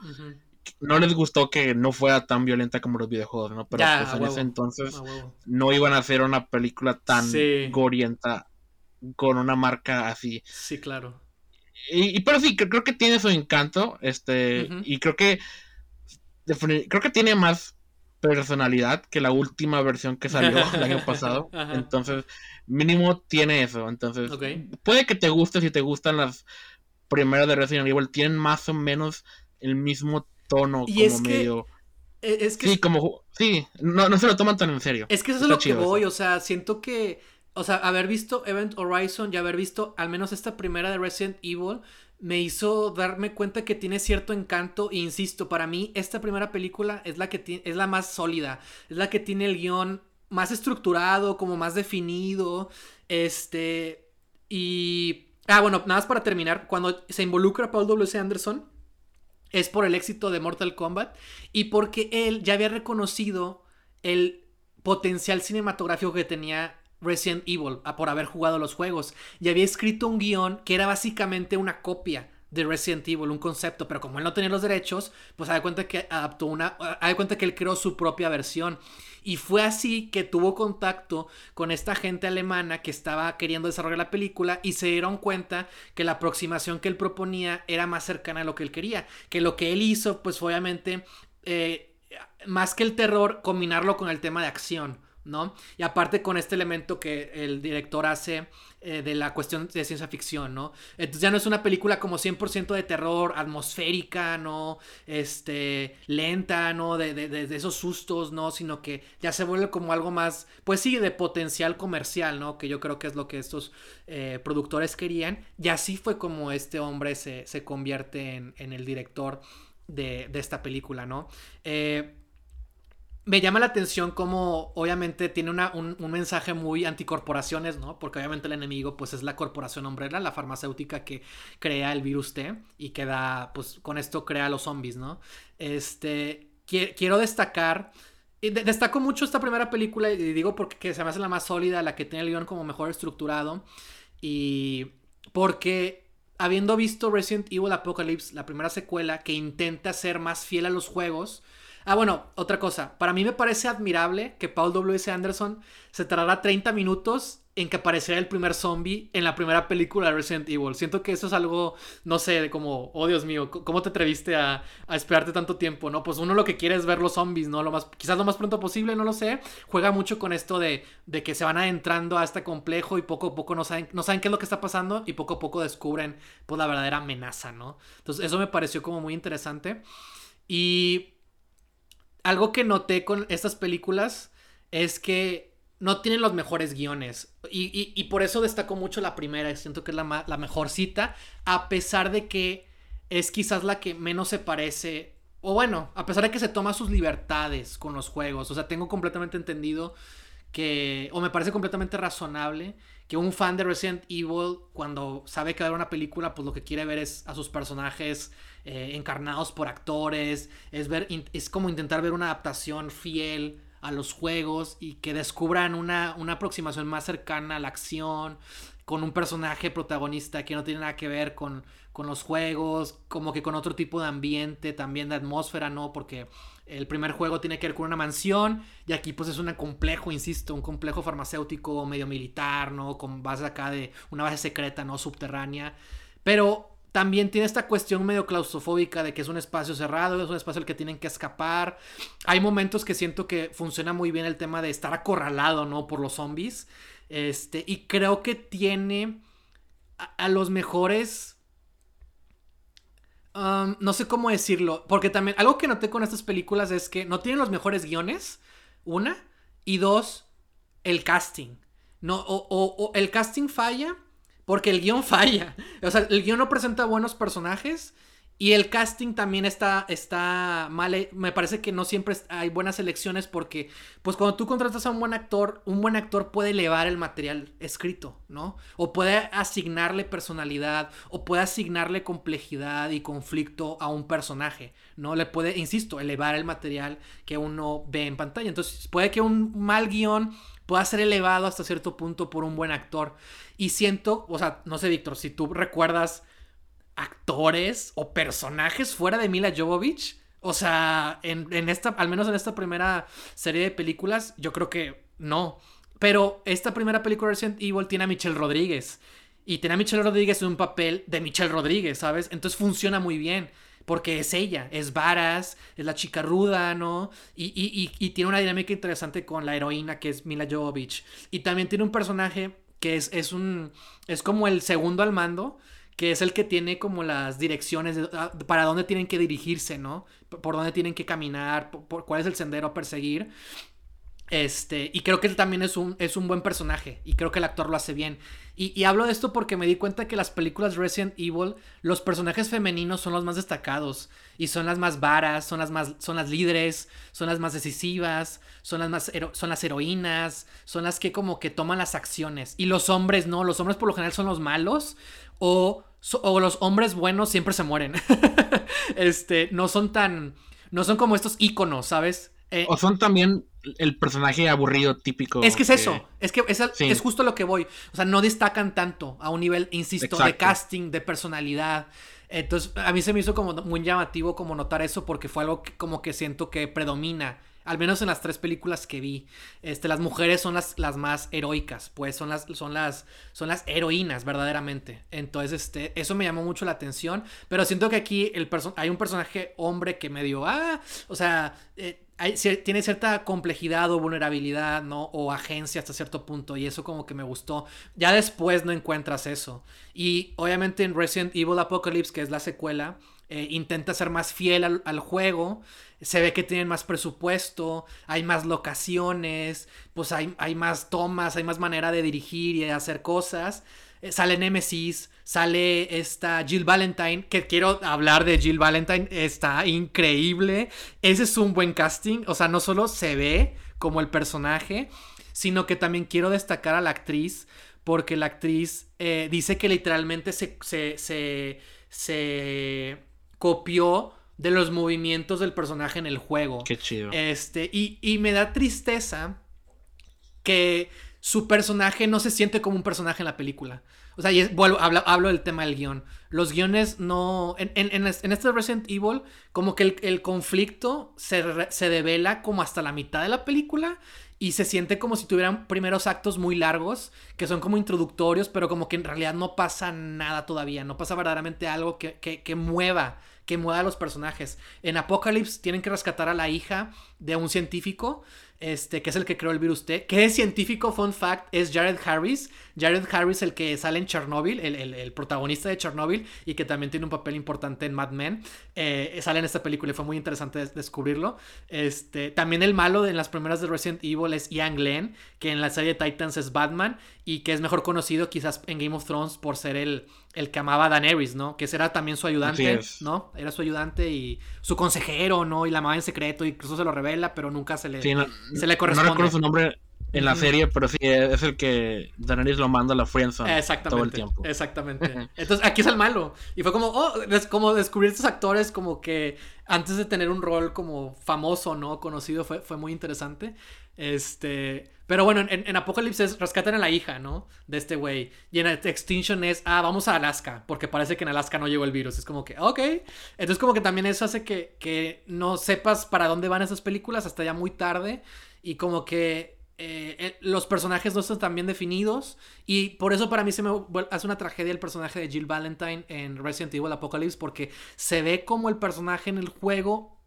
no les gustó que no fuera tan violenta como los videojuegos, ¿no? Pero pues, en ese entonces no iban a hacer una película tan gorienta con una marca así. Sí, claro. Y, pero sí, creo que tiene su encanto, este, y creo que creo que tiene más personalidad que la última versión que salió el año pasado. Entonces, mínimo tiene eso. Entonces, puede que te guste si te gustan las primeras de Resident Evil. Tienen más o menos el mismo tono, y como es medio. E, es que. Sí, como. Sí, no, no se lo toman tan en serio. Es que eso es lo que voy. O sea, siento que. O sea, haber visto Event Horizon y haber visto al menos esta primera de Resident Evil me hizo darme cuenta que tiene cierto encanto. E insisto, para mí esta primera película es la que es la más sólida. Es la que tiene el guion más estructurado, como más definido. Este. Y. Ah, bueno, nada más para terminar. Cuando se involucra Paul W.C. Anderson. Es por el éxito de Mortal Kombat. Y porque él ya había reconocido el potencial cinematográfico que tenía Resident Evil por haber jugado los juegos y había escrito un guion que era básicamente una copia de Resident Evil, un concepto, pero como él no tenía los derechos, pues da cuenta que adaptó una, cuenta que él creó su propia versión. Y fue así que tuvo contacto con esta gente alemana que estaba queriendo desarrollar la película y se dieron cuenta que la aproximación que él proponía era más cercana a lo que él quería. Que lo que él hizo, pues obviamente, eh, más que el terror, combinarlo con el tema de acción. ¿No? Y aparte con este elemento que el director hace eh, de la cuestión de ciencia ficción, ¿no? Entonces ya no es una película como 100% de terror, atmosférica, ¿no? Este, lenta, ¿no? De, de, esos sustos, ¿no? Sino que ya se vuelve como algo más, pues sí, de potencial comercial, ¿no? Que yo creo que es lo que estos eh, productores querían. Y así fue como este hombre se, convierte en, el director de, esta película, ¿no? Eh, me llama la atención como obviamente tiene un, mensaje muy anticorporaciones, ¿no? Porque obviamente el enemigo pues es la corporación Umbrella, la farmacéutica que crea el virus T y que da, pues con esto crea los zombies, ¿no? Este, quiero destacar, destaco mucho esta primera película y digo porque se me hace la más sólida, la que tiene el guion como mejor estructurado y porque habiendo visto Resident Evil Apocalypse, la primera secuela que intenta ser más fiel a los juegos, Ah, bueno, otra cosa. Para mí me parece admirable que Paul W.S. Anderson se tardara 30 minutos en que apareciera el primer zombie en la primera película de Resident Evil. Siento que eso es algo, no sé, como, oh Dios mío, ¿cómo te atreviste a, esperarte tanto tiempo? ¿No? Pues uno lo que quiere es ver los zombies, ¿no? Lo más, quizás lo más pronto posible, no lo sé. Juega mucho con esto de, de que se van adentrando a este complejo y poco a poco no saben, no saben qué es lo que está pasando y poco a poco descubren pues la verdadera amenaza, ¿no? Entonces eso me pareció como muy interesante. Y algo que noté con estas películas es que no tienen los mejores guiones. Y, por eso destaco mucho la primera. Siento que es la, la mejor cita. A pesar de que es quizás la que menos se parece. O bueno, a pesar de que se toma sus libertades con los juegos. O sea, tengo completamente entendido que. O me parece completamente razonable que un fan de Resident Evil, cuando sabe que va a haber una película, pues lo que quiere ver es a sus personajes eh, encarnados por actores. Es ver. Es como intentar ver una adaptación fiel a los juegos y que descubran una, una aproximación más cercana a la acción, con un personaje protagonista que no tiene nada que ver con, con los juegos, como que con otro tipo de ambiente, también de atmósfera, ¿no? Porque el primer juego tiene que ver con una mansión y aquí pues es un complejo, insisto, un complejo farmacéutico medio militar, ¿no? Con base acá de una base secreta, ¿no? Subterránea. Pero también tiene esta cuestión medio claustrofóbica de que es un espacio cerrado, es un espacio al que tienen que escapar. Hay momentos que siento que funciona muy bien el tema de estar acorralado, ¿no? Por los zombies. Este, y creo que tiene a, los mejores... Um, no sé cómo decirlo, porque también algo que noté con estas películas es que no tienen los mejores guiones, una, y dos, el casting. No, o el casting falla porque el guion falla. O sea, el guion no presenta buenos personajes. Y el casting también está, está mal. Me parece que no siempre hay buenas elecciones porque, pues cuando tú contratas a un buen actor, un buen actor puede elevar el material escrito, ¿no? O puede asignarle personalidad, o puede asignarle complejidad y conflicto a un personaje, ¿no? Le puede, insisto, elevar el material que uno ve en pantalla. Entonces, puede que un mal guion pueda ser elevado hasta cierto punto por un buen actor. Y siento, o sea, no sé, Víctor, si tú recuerdas actores o personajes fuera de Mila Jovovich. O sea, en, esta, al menos en esta primera serie de películas, yo creo que no. Pero esta primera película de Resident Evil tiene a Michelle Rodríguez. Y tiene a Michelle Rodríguez en un papel de Michelle Rodríguez, ¿sabes? Entonces funciona muy bien. Porque es ella, es varas, es la chica ruda, ¿no? Y, y, y, y tiene una dinámica interesante con la heroína que es Mila Jovovich. Y también tiene un personaje que es, es un. es como el segundo al mando, que es el que tiene como las direcciones ah, para dónde tienen que dirigirse, ¿no? Por dónde tienen que caminar, por, cuál es el sendero a perseguir. Este, y creo que él también es un, es un buen personaje. Y creo que el actor lo hace bien. Y, hablo de esto porque me di cuenta que las películas Resident Evil, los personajes femeninos son los más destacados. Y son las más varas, son las más, son las líderes, son las más decisivas, son las más, son las heroínas, son las que como que toman las acciones. Y los hombres no, los hombres por lo general son los malos. O, o los hombres buenos siempre se mueren. este, no son tan, no son como estos íconos, ¿sabes? Eh, o son también el personaje aburrido típico. Es que es eso, es que es, justo lo que voy. O sea, no destacan tanto a un nivel, insisto, de casting, de personalidad. Entonces, a mí se me hizo como muy llamativo como notar eso porque fue algo que, como que siento que predomina al menos en las tres películas que vi, este, las mujeres son las, las más heroicas, pues son las, son las, son las heroínas verdaderamente. Entonces, este, eso me llamó mucho la atención, pero siento que aquí el hay un personaje hombre que medio, ah, o sea, eh, tiene cierta complejidad o vulnerabilidad, ¿no? O agencia hasta cierto punto. Y eso como que me gustó. Ya después no encuentras eso. Y obviamente en Resident Evil Apocalypse, que es la secuela, eh, intenta ser más fiel al, juego. Se ve que tienen más presupuesto, hay más locaciones, pues hay, hay más tomas, hay más manera de dirigir y de hacer cosas. Eh, sale Nemesis, sale esta Jill Valentine, que quiero hablar de Jill Valentine, está increíble. Ese es un buen casting, o sea, no solo se ve como el personaje, sino que también quiero destacar a la actriz, porque la actriz eh, dice que literalmente se, se, se, se copió de los movimientos del personaje en el juego. Qué chido. Este, y, y me da tristeza que su personaje no se siente como un personaje en la película. O sea, y vuelvo, hablo, del tema del guion. Los guiones no. En, en, este Resident Evil, como que el, conflicto se, se devela como hasta la mitad de la película y se siente como si tuvieran primeros actos muy largos, que son como introductorios, pero como que en realidad no pasa nada todavía, no pasa verdaderamente algo que, que, que mueva, que mueva a los personajes. En Apocalypse tienen que rescatar a la hija de un científico este, que es el que creó el virus T, que es científico, fun fact, es Jared Harris. Jared Harris, el que sale en Chernobyl, el, protagonista de Chernobyl, y que también tiene un papel importante en Mad Men. Eh, sale en esta película y fue muy interesante descubrirlo. Este, también el malo de en las primeras de Resident Evil es Ian Glenn, que en la serie de Titans es Batman, y que es mejor conocido quizás en Game of Thrones por ser el, el que amaba a Daenerys, ¿no? Que era también su ayudante, ¿no? Era su ayudante y su consejero, ¿no? Y la amaba en secreto, y incluso se lo revela, pero nunca se le, se le corresponde. No recuerdo su nombre en la serie, pero sí, es el que Daenerys lo manda a la friendzone todo el tiempo. Exactamente. Entonces, aquí es el malo. Y fue como, oh, es como descubrir estos actores como que antes de tener un rol como famoso, ¿no? Conocido, fue, fue muy interesante. Este, pero bueno, en, en Apocalipsis rescatan a la hija, ¿no? De este güey. Y en Extinction es, ah, vamos a Alaska, porque parece que en Alaska no llegó el virus. Es como que, ok. Entonces como que también eso hace que, que no sepas para dónde van esas películas hasta ya muy tarde. Y como que eh, eh, los personajes no están tan bien definidos. Y por eso para mí se me hace una tragedia el personaje de Jill Valentine en Resident Evil Apocalypse, porque se ve como el personaje en el juego,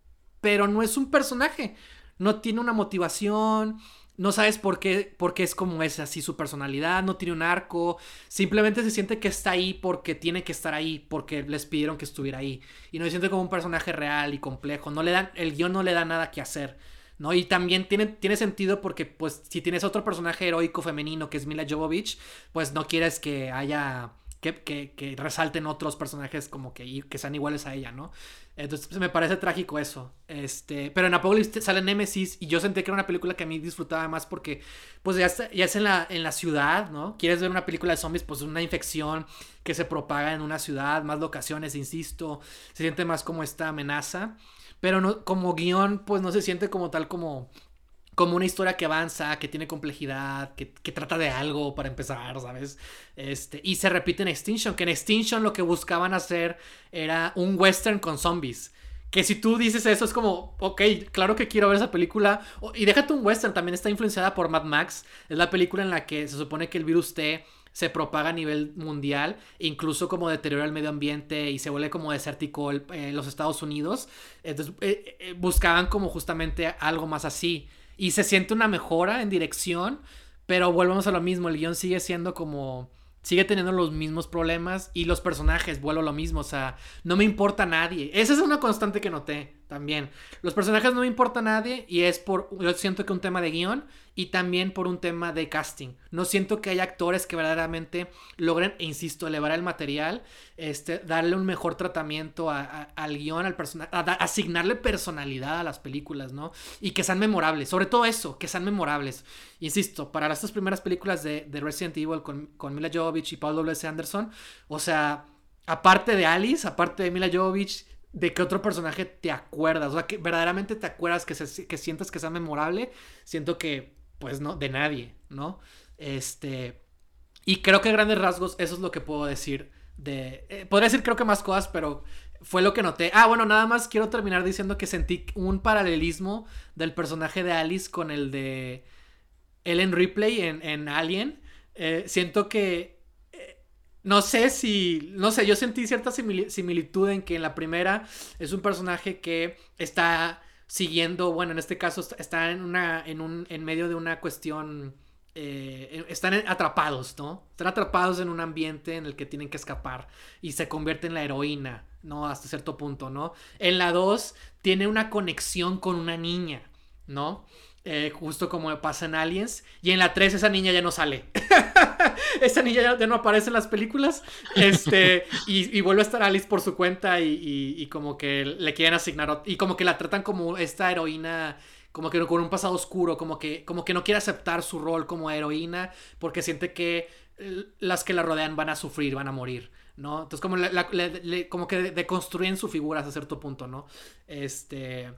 pero no es un personaje no tiene una motivación, no sabes por qué, por qué es como es así su personalidad, no tiene un arco, simplemente se siente que está ahí porque tiene que estar ahí, porque les pidieron que estuviera ahí. Y no se siente como un personaje real y complejo, no le dan, el guion no le da nada que hacer. ¿No? Y también tiene, tiene sentido porque, pues, si tienes otro personaje heroico femenino que es Mila Jovovich, pues no quieres que haya que, resalten otros personajes como que, que sean iguales a ella, ¿no? Entonces me parece trágico eso. Este, pero en Apocalypse sale Nemesis y yo sentí que era una película que a mí disfrutaba más porque pues ya, ya es en la, en la ciudad, ¿no? Quieres ver una película de zombies, pues una infección que se propaga en una ciudad, más locaciones, insisto, se siente más como esta amenaza. Pero no, como guion, pues no se siente como tal como como una historia que avanza, que tiene complejidad, que, trata de algo para empezar, ¿sabes? Este, y se repite en Extinction, que en Extinction lo que buscaban hacer era un western con zombies. Que si tú dices eso es como, ok, claro que quiero ver esa película. Y déjate un western, también está influenciada por Mad Max. Es la película en la que se supone que el virus T se propaga a nivel mundial, incluso como deteriora el medio ambiente y se vuelve como desértico en eh, los Estados Unidos. Entonces eh, eh, buscaban como justamente algo más así. Y se siente una mejora en dirección, pero volvemos a lo mismo, el guion sigue siendo como... Sigue teniendo los mismos problemas y los personajes, vuelvo a lo mismo, o sea, no me importa nadie. Esa es una constante que noté también. Los personajes no me importa nadie y es por, yo siento que un tema de guion y también por un tema de casting. No siento que haya actores que verdaderamente logren, e insisto, elevar el material, este, darle un mejor tratamiento al guion, al personaje, asignarle personalidad a las películas, ¿no? Y que sean memorables, sobre todo eso, que sean memorables. Insisto, para estas primeras películas de, Resident Evil con, con Mila Jovovich y Paul W.S. Anderson, o sea, aparte de Alice, aparte de Mila Jovovich, de qué otro personaje te acuerdas. O sea, que verdaderamente te acuerdas que, que sientas que sea memorable. Siento que pues no, de nadie, ¿no? Este, y creo que grandes rasgos eso es lo que puedo decir de... Eh, podría decir creo que más cosas, pero fue lo que noté. Ah, bueno, nada más quiero terminar diciendo que sentí un paralelismo del personaje de Alice con el de Ellen Ripley en, en Alien. Eh, siento que... No sé si... No sé, yo sentí cierta similitud en que en la primera es un personaje que está siguiendo, bueno, en este caso está en una, en un, en medio de una cuestión, eh, están atrapados, ¿no? Están atrapados en un ambiente en el que tienen que escapar y se convierte en la heroína, ¿no? Hasta cierto punto, ¿no? En la 2 tiene una conexión con una niña, ¿no? Eh, justo como pasa en Aliens. Y en la 3 esa niña ya no sale. esa niña ya, no aparece en las películas. Este, y, vuelve a estar Alice por su cuenta y, como que le quieren asignar. Y como que la tratan como esta heroína. Como que con un pasado oscuro, como que, como que no quiere aceptar su rol como heroína porque siente que las que la rodean van a sufrir, van a morir, ¿no? Entonces como, que deconstruyen su figura hasta cierto punto, ¿no? Este...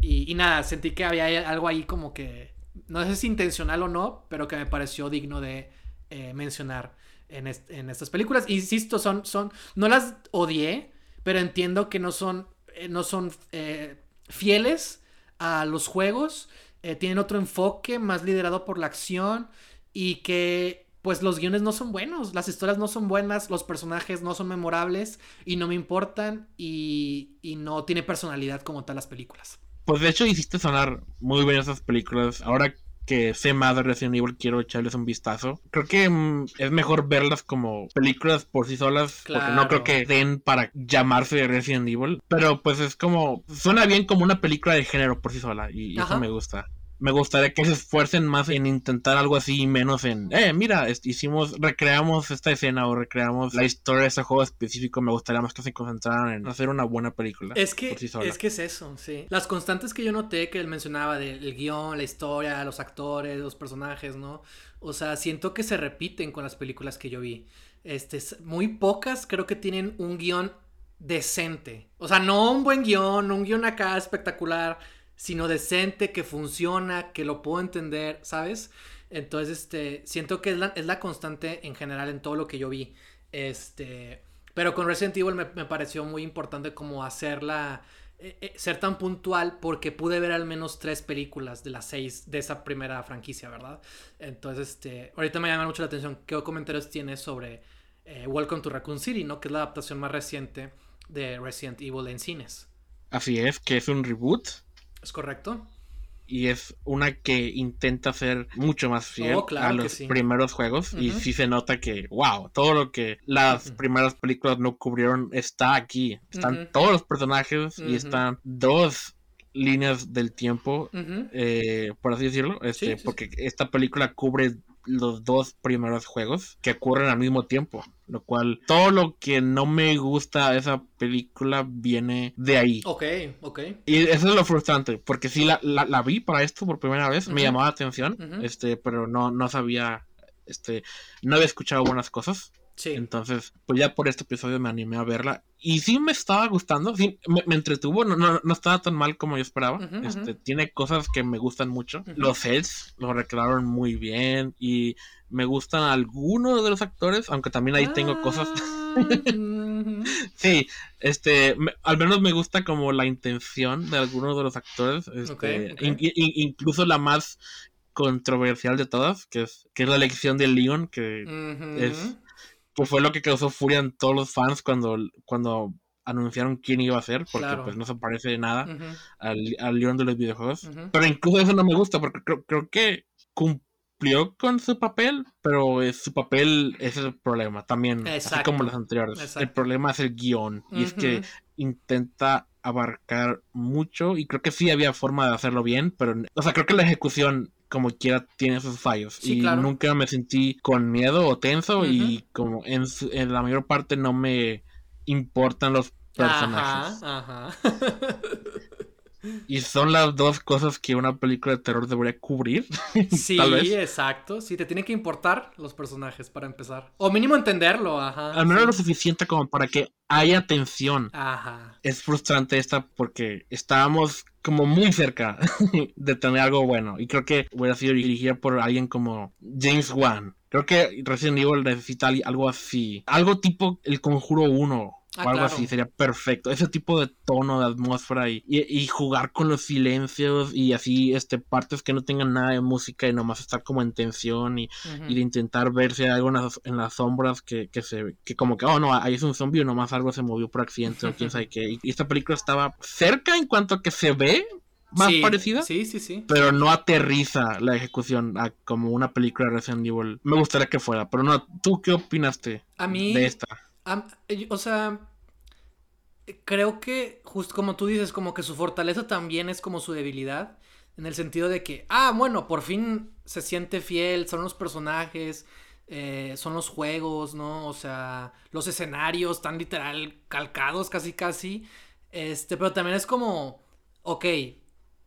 Y, nada, sentí que había algo ahí como que, no sé si intencional o no, pero que me pareció digno de eh, mencionar. en, estas películas. Insisto, son, son, no las odié, pero entiendo que no son, eh, no son eh, fieles a los juegos, eh, tienen otro enfoque más liderado por la acción y que pues los guiones no son buenos, las historias no son buenas, los personajes no son memorables y no me importan y, y no tiene personalidad como tal las películas. Pues de hecho hiciste sonar muy bien esas películas. Ahora que sé más de Resident Evil, quiero echarles un vistazo. Creo que mm, es mejor verlas como películas por sí solas, porque no creo que den para llamarse Resident Evil. Pero pues es como, suena bien como una película de género por sí sola, y eso me gusta me gustaría que se esfuercen más en intentar algo así y menos en, eh, mira, hicimos, recreamos esta escena o recreamos la historia de ese juego específico. Me gustaría más que se concentraran en hacer una buena película. Es que, es que es eso, sí. Las constantes que yo noté que él mencionaba del guion, la historia, los actores, los personajes, ¿no? O sea, siento que se repiten con las películas que yo vi. Este, muy pocas creo que tienen un guion decente. O sea, no un buen guion, un guion acá espectacular sino decente, que funciona, que lo puedo entender, ¿sabes? Entonces, este, siento que es la, es la constante en general en todo lo que yo vi. Este, pero con Resident Evil me, pareció muy importante como hacerla, eh, eh, ser tan puntual porque pude ver al menos tres películas de las seis de esa primera franquicia, ¿verdad? Entonces, este, ahorita me llama mucho la atención qué comentarios tienes sobre eh, Welcome to Raccoon City, ¿no? Que es la adaptación más reciente de Resident Evil en cines. Así es, que es un reboot es correcto. Y es una que intenta ser mucho más fiel oh, a los primeros juegos. Y sí se nota que, wow, todo lo que las primeras películas no cubrieron está aquí. Están todos los personajes y están dos líneas del tiempo, eh, por así decirlo, este, porque esta película cubre los dos primeros juegos que ocurren al mismo tiempo. Lo cual, todo lo que no me gusta de esa película viene de ahí. Ok, ok. Y eso es lo frustrante, porque si la, la, vi para esto por primera vez, me llamaba la atención, este, pero no, no sabía, este, no había escuchado buenas cosas. Sí. Entonces, pues ya por este episodio me animé a verla. Y sí me estaba gustando, sí, me, entretuvo, no, no, no, estaba tan mal como yo esperaba. este, tiene cosas que me gustan mucho. Los sets lo recrearon muy bien y me gustan algunos de los actores, aunque también ahí tengo cosas. Ah, sí, este, al menos me gusta como la intención de algunos de los actores. Este, incluso la más controversial de todas, que es, que es la elección de Leon, que es pues fue lo que causó furia en todos los fans cuando, cuando anunciaron quién iba a ser, porque pues no se parece de nada al, al León de los videojuegos. Pero incluso eso no me gusta, porque creo, creo que cumplió con su papel, pero su papel es el problema también, así como los anteriores. El problema es el guion, y es que intenta abarcar mucho, y creo que sí había forma de hacerlo bien, pero, o sea, creo que la ejecución como quiera tiene sus fallos. y nunca me sentí con miedo o tenso y como en, en, la mayor parte no me importan los personajes. Ajá, ajá. Y son las dos cosas que una película de terror debería cubrir. Sí, exacto. Sí, te tiene que importar los personajes para empezar. O mínimo entenderlo, ajá. Al menos lo suficiente como para que haya tensión. Ajá. Es frustrante esta porque estábamos como muy cerca de tener algo bueno. Y creo que hubiera sido dirigida por alguien como James Wan. Creo que Resident Evil necesita algo así. Algo tipo El Conjuro 1 o ah, algo así sería perfecto. Ese tipo de tono, de atmósfera y, y, jugar con los silencios y así este partes que no tengan nada de música y nomás estar como en tensión y, de intentar ver si hay algo en las, sombras que, que, se que como que, oh no, ahí es un zombie o nomás algo se movió por accidente o quién sabe qué. Y esta película estaba cerca en cuanto a que se ve más parecida. Sí, sí, sí. Pero no aterriza la ejecución a como una película de Resident Evil. Me gustaría que fuera, pero no, ¿tú qué opinaste a mí, de esta? O sea, creo que, justo como tú dices, como que su fortaleza también es como su debilidad. En el sentido de que, ah, bueno, por fin se siente fiel, son los personajes, eh, son los juegos, ¿no? O sea, los escenarios tan literal calcados casi casi. Este, pero también es como, ok,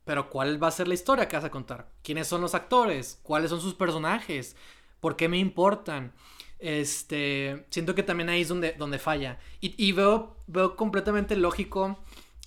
pero ¿cuál va a ser la historia que vas a contar? ¿Quiénes son los actores? ¿Cuáles son sus personajes? ¿Por qué me importan? Este, siento que también ahí es donde, donde falla. Y, veo, veo completamente lógico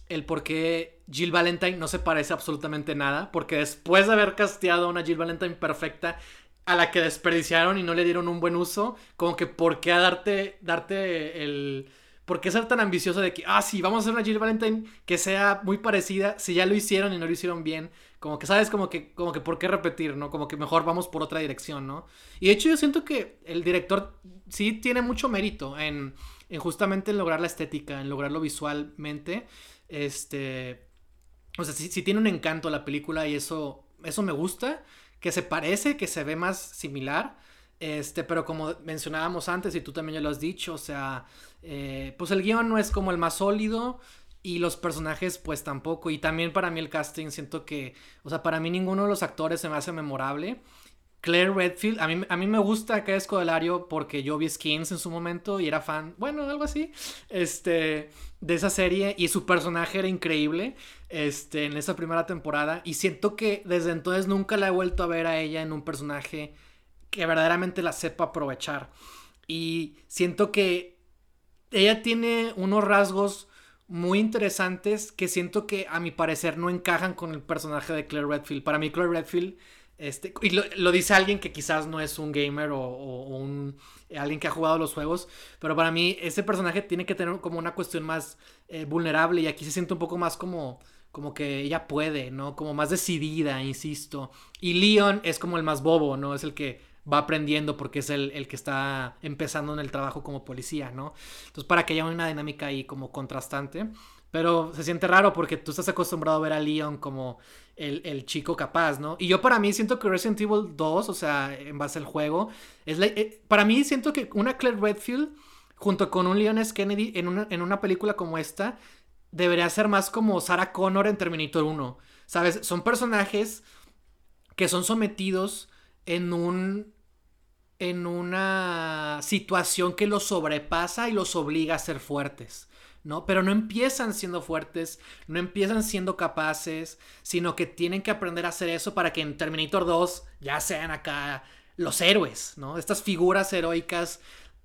el por qué Jill Valentine no se parece absolutamente nada. Porque después de haber casteado a una Jill Valentine perfecta, a la que desperdiciaron y no le dieron un buen uso, como que por qué darte, darte el... ¿Por qué ser tan ambicioso de que, ah, sí, vamos a hacer una Jill Valentine que sea muy parecida si ya lo hicieron y no lo hicieron bien? Como que, ¿sabes? Como que, como que, ¿por qué repetir, no? Como que mejor vamos por otra dirección, ¿no? Y de hecho yo siento que el director sí tiene mucho mérito en, en justamente en lograr la estética, en lograrlo visualmente. Este... O sea, sí, tiene un encanto la película y eso, eso me gusta que se parece, que se ve más similar. Este, pero como mencionábamos antes y tú también ya lo has dicho, o sea, eh, pues el guion no es como el más sólido y los personajes pues tampoco. Y también para mí el casting siento que, o sea, para mí ninguno de los actores se me hace memorable. Claire Redfield, a mí, a mí me gusta que es Codelario porque yo vi Skins en su momento y era fan, bueno, algo así, este, de esa serie y su personaje era increíble, este, en esa primera temporada y siento que desde entonces nunca la he vuelto a ver a ella en un personaje que verdaderamente la sepa aprovechar y siento que ella tiene unos rasgos muy interesantes que siento que a mi parecer no encajan con el personaje de Claire Redfield. Para mí Claire Redfield este, y lo, dice alguien que quizás no es un gamer o, un, alguien que ha jugado los juegos, pero para mí ese personaje tiene que tener como una cuestión más eh, vulnerable y aquí se siente un poco más como, como que ella puede, ¿no? Como más decidida, insisto. Y Leon es como el más bobo, ¿no? Es el que va aprendiendo porque es el, el que está empezando en el trabajo como policía, ¿no? Entonces para que haya una dinámica ahí como contrastante. Pero se siente raro porque tú estás acostumbrado a ver a Leon como el, chico capaz, ¿no? Y yo para mí siento que Resident Evil 2, o sea, en base al juego, es eh, para mí siento que una Claire Redfield junto con un Leon S. Kennedy en una, en una película como esta debería ser más como Sarah Connor en Terminator 1. ¿Sabes? Son personajes que son sometidos en un en una situación que los sobrepasa y los obliga a ser fuertes. ¿no? Pero no empiezan siendo fuertes, no empiezan siendo capaces, sino que tienen que aprender a hacer eso para que en Terminator 2 ya sean acá los héroes, ¿no? Estas figuras heroicas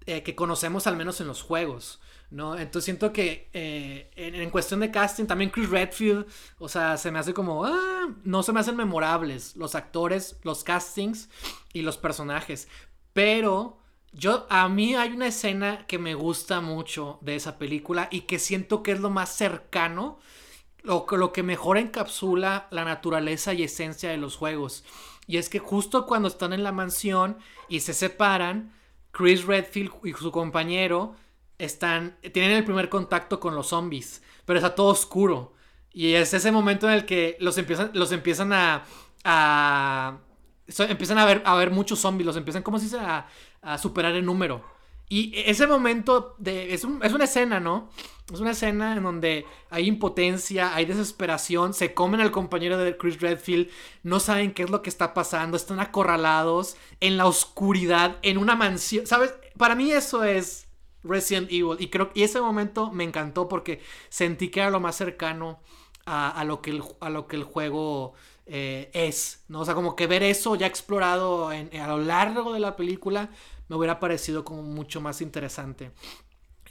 eh, que conocemos al menos en los juegos, ¿no? Entonces siento que eh, en, cuestión de casting, también Chris Redfield, o sea, se me hace como, ah, no se me hacen memorables los actores, los castings y los personajes, pero yo, a mí hay una escena que me gusta mucho de esa película y que siento que es lo más cercano, lo, lo que mejor encapsula la naturaleza y esencia de los juegos. Y es que justo cuando están en la mansión y se separan, Chris Redfield y su compañero están, tienen el primer contacto con los zombies, pero está todo oscuro. Y es ese momento en el que los empiezan, los empiezan a, a empiezan a ver, a ver muchos zombies, los empiezan como si se a, a superar el número. Y ese momento de, es, es, una escena, ¿no? Es una escena en donde hay impotencia, hay desesperación, se comen al compañero de Chris Redfield, no saben qué es lo que está pasando, están acorralados en la oscuridad, en una mansión. ¿Sabes? Para mí eso es Resident Evil. Y creo que ese momento me encantó porque sentí que era lo más cercano a, lo, que a lo que el juego eh, es, ¿no? O sea, como que ver eso ya explorado a lo largo de la película me hubiera parecido como mucho más interesante.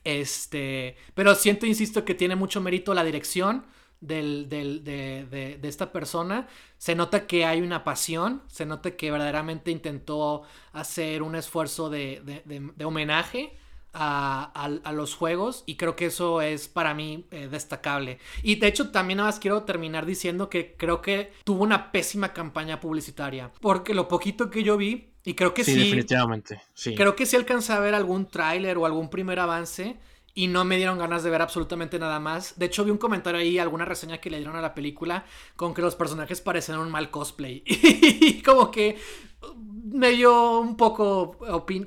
Este, pero siento, insisto, que tiene mucho mérito la dirección del, de, esta persona. Se nota que hay una pasión, se nota que verdaderamente intentó hacer un esfuerzo de, homenaje a, los juegos y creo que eso es para mí eh, destacable. Y de hecho también nada más quiero terminar diciendo que creo que tuvo una pésima campaña publicitaria porque lo poquito que yo vi y creo que sí, sí definitivamente, sí. Creo que sí alcancé a ver algún tráiler o algún primer avance y no me dieron ganas de ver absolutamente nada más. De hecho, vi un comentario ahí, alguna reseña que le dieron a la película con que los personajes parecían un mal cosplay. y como que me dio un poco,